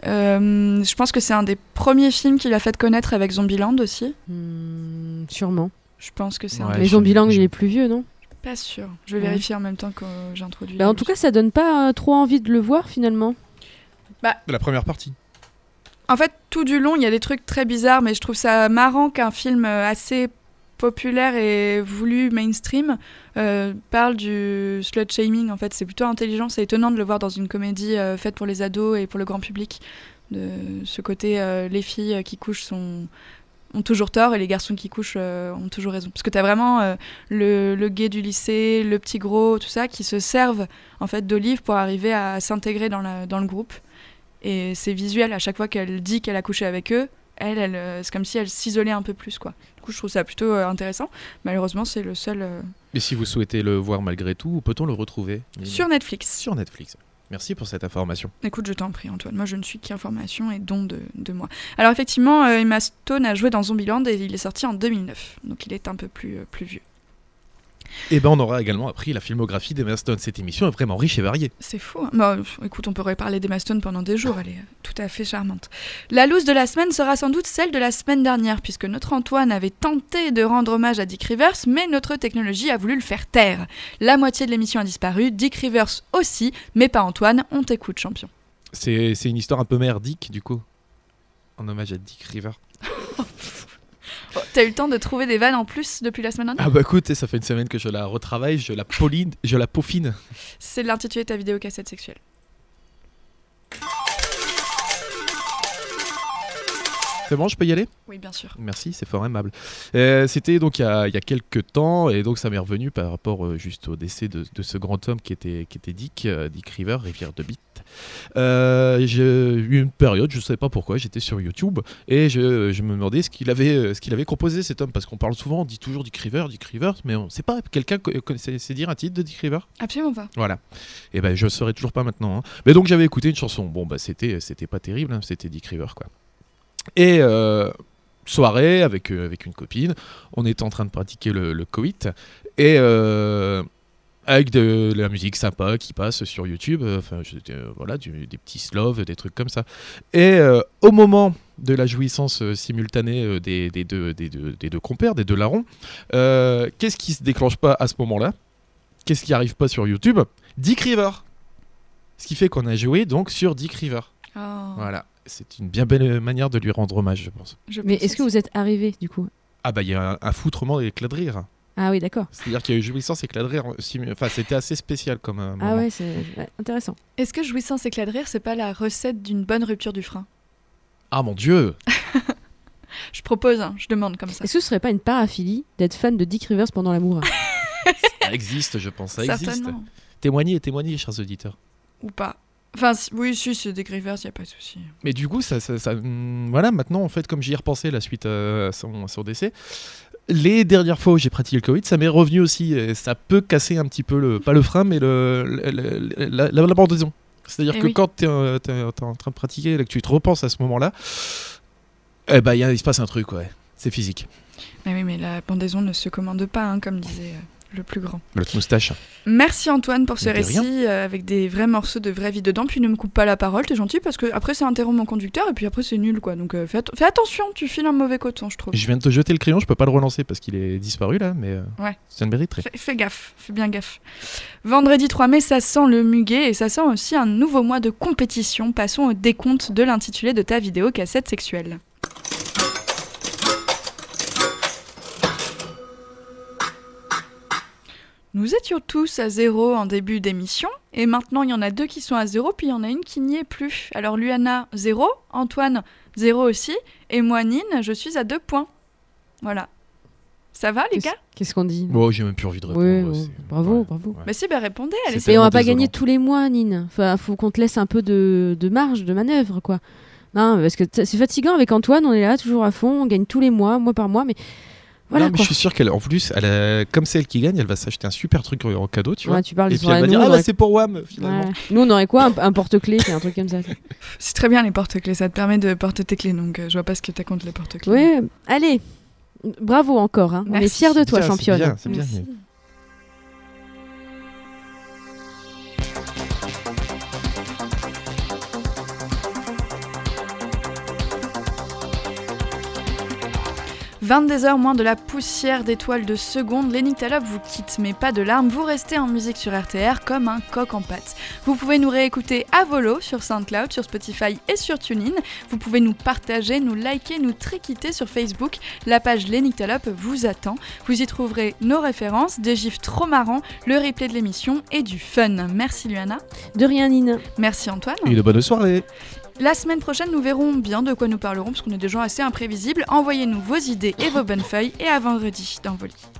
Euh, je pense que c'est un des premiers films qu'il a fait connaître avec Zombieland aussi. Hmm, sûrement. Je pense que c'est un Ouais, des- Mais je- Zombieland, je- il est plus vieux, non? Pas sûr. Je vais Ouais. vérifier en même temps que j'introduis. Bah, En tout cas, ça donne pas euh, trop envie de le voir finalement. La première partie. En fait, tout du long, il y a des trucs très bizarres, mais je trouve ça marrant qu'un film euh, assez populaire et voulu mainstream euh, parle du slut shaming. En fait, c'est plutôt intelligent. C'est étonnant de le voir dans une comédie euh, faite pour les ados et pour le grand public. De ce côté, euh, les filles qui couchent sont ont toujours tort et les garçons qui couchent euh, ont toujours raison. Parce que tu as vraiment euh, le, le gay du lycée, le petit gros, tout ça, qui se servent en fait d'olive pour arriver à s'intégrer dans le groupe. Et c'est visuel à chaque fois qu'elle dit qu'elle a couché avec eux. Elle, elle euh, c'est comme si elle s'isolait un peu plus, quoi. Du coup, je trouve ça plutôt euh, intéressant. Malheureusement, c'est le seul euh, Mais si vous souhaitez le voir malgré tout, où peut-on le retrouver sur Netflix. Sur Netflix. Merci pour cette information. Écoute, je t'en prie, Antoine. Moi, je ne suis qu'information et don de, de moi. Alors, effectivement, Emma Stone a joué dans Zombieland et il est sorti en 2009. Donc, il est un peu plus, plus vieux. Et ben on aura également appris la filmographie d'Emma Stone. Cette émission est vraiment riche et variée. C'est fou. hein. Bah, écoute, on pourrait parler d'Emma Stone pendant des jours, elle est tout à fait charmante. La loose de la semaine sera sans doute celle de la semaine dernière, puisque notre Antoine avait tenté de rendre hommage à Dick Rivers, mais notre technologie a voulu le faire taire. La moitié de l'émission a disparu, Dick Rivers aussi, mais pas Antoine. On t'écoute, champion. C'est c'est une histoire un peu merdique du coup. En hommage à Dick River. T'as eu le temps de trouver des vannes en plus depuis la semaine dernière Ah bah écoute, ça fait une semaine que je la retravaille, je la pauline, je la peaufine. C'est l'intitulé de ta vidéo cassette sexuelle. C'est bon, je peux y aller Oui, bien sûr. Merci, c'est fort aimable. Euh, C'était donc il y, a, il y a quelques temps, et donc ça m'est revenu par rapport euh, juste au décès de, de ce grand homme qui était, qui était Dick, euh, Dick River, Rivière de. Euh, J'ai eu une période, je ne savais pas pourquoi, j'étais sur YouTube, et je, je me demandais ce qu'il avait, ce qu'il avait composé cet homme, parce qu'on parle souvent, on dit toujours Dick River, Dick River, mais on ne sait pas, quelqu'un sait dire un titre de Dick River? Absolument pas. Voilà. Et ben je saurais toujours pas maintenant. hein. Mais donc j'avais écouté une chanson. Bon bah c'était c'était pas terrible, hein, c'était Dick River quoi. Et euh, soirée avec euh, avec une copine, on était en train de pratiquer le, le coït et euh, avec de, la musique sympa qui passe sur YouTube, enfin euh, voilà du- des petits sloves, des trucs comme ça. Et euh, au moment de la jouissance euh, simultanée des, des deux, des, deux, des deux compères, des deux larrons, qu'est-ce qui se déclenche pas à ce moment-là? Qu'est-ce qui arrive pas sur YouTube? Dick River. Ce qui fait qu'on a joué donc sur Dick River. Oh, Voilà. C'est une bien belle manière de lui rendre hommage, je pense. je Mais est-ce que vous êtes arrivé du coup? Ah bah il y a un, un foutrement et éclat de rire. Ah oui, d'accord. C'est-à-dire qu'il y a eu jouissance et éclat de rire. Enfin, c'était assez spécial comme un Ah moment. ouais, c'est ouais, intéressant. Est-ce que jouissance éclat de rire, c'est pas la recette d'une bonne rupture du frein? Ah mon dieu Je propose, hein, je demande comme ça. Est-ce que ce serait pas une paraphilie d'être fan de Dick Rivers pendant l'amour? Ça existe, je pense. Ça existe. Témoignez, témoignez, chers auditeurs. Ou pas. Enfin, oui, si, c'est des Rivers, y a pas de souci. Mais du coup, ça, ça- ça- hum, voilà, maintenant, en fait, comme j'y ai repensé la suite euh, à son, à son décès, les dernières fois où j'ai pratiqué le Covid, ça m'est revenu aussi. et ça peut casser un petit peu, le, pas le frein, mais le, le- le- la, la, la pendaison. C'est-à-dire Eh que oui. quand tu es, en train de pratiquer et que tu te repenses à ce moment-là, eh ben, il y a- il se passe un truc, ouais. C'est physique. Mais oui, mais la pendaison ne se commande pas, hein, comme disait euh, le plus grand. L'autre moustache. Merci Antoine pour ce récit rien. euh, avec des vrais morceaux de vraie vie dedans. Puis ne me coupe pas la parole, t'es gentil, parce que après c'est interrompt mon conducteur et puis après c'est nul quoi. Donc euh, fais, at- fais attention, tu files un mauvais coton, je trouve. Je viens de te jeter le crayon, je peux pas le relancer parce qu'il est disparu là, mais euh, Ouais. ça le mériterait. Fais, fais gaffe, fais bien gaffe. Vendredi 3 mai, ça sent le muguet et ça sent aussi un nouveau mois de compétition. Passons au décompte de l'intitulé de ta vidéo cassette sexuelle. Nous étions tous à zéro en début d'émission, et maintenant il y en a deux qui sont à zéro, puis il y en a une qui n'y est plus. Alors Luana, zéro, Antoine, zéro aussi, et moi, Nine, je suis à deux points. Voilà. Ça va les Qu'est-ce- gars? Qu'est-ce qu'on dit? Oh, j'ai même plus envie de répondre. Ouais, c'est- bravo, ouais. bravo. Ouais. Mais si, bah répondez, allez. C'est Et on va pas désolant. gagner tous les mois, Nine. Enfin, faut qu'on te laisse un peu de, de marge, de manœuvre, quoi. Non, parce que c'est fatigant avec Antoine, on est là toujours à fond, on gagne tous les mois, mois par mois, mais voilà non, mais quoi. je suis sûr qu'elle, en plus, elle a- comme c'est elle qui gagne, elle va s'acheter un super truc en cadeau, tu vois. Ouais, tu parles Et de puis elle va soirée, dire, nous, ah bah c'est pour Wam, finalement. Ouais. Nous, on aurait quoi Un, un porte-clés, c'est un truc comme ça. C'est très bien les porte-clés, ça te permet de porter tes clés, donc euh, je vois pas ce que t'as contre les porte-clés. Oui, allez, bravo encore. hein. On est Merci. fiers de toi, Bien, c'est championne. bien, c'est bien. 22h moins de la poussière d'étoiles de seconde, l'Enictalope vous quitte, mais pas de larmes, vous restez en musique sur RTR comme un coq en pâte. Vous pouvez nous réécouter à volo sur SoundCloud, sur Spotify et sur TuneIn. Vous pouvez nous partager, nous liker, nous triquiter sur Facebook. La page L'Enictalope vous attend. Vous y trouverez nos références, des gifs trop marrants, le replay de l'émission et du fun. Merci Luana. De rien, Nine. Merci Antoine. Une bonne soirée. La semaine prochaine, nous verrons bien de quoi nous parlerons parce qu'on est des gens assez imprévisibles. Envoyez-nous vos idées et vos bonnes feuilles et à vendredi dans vos lits.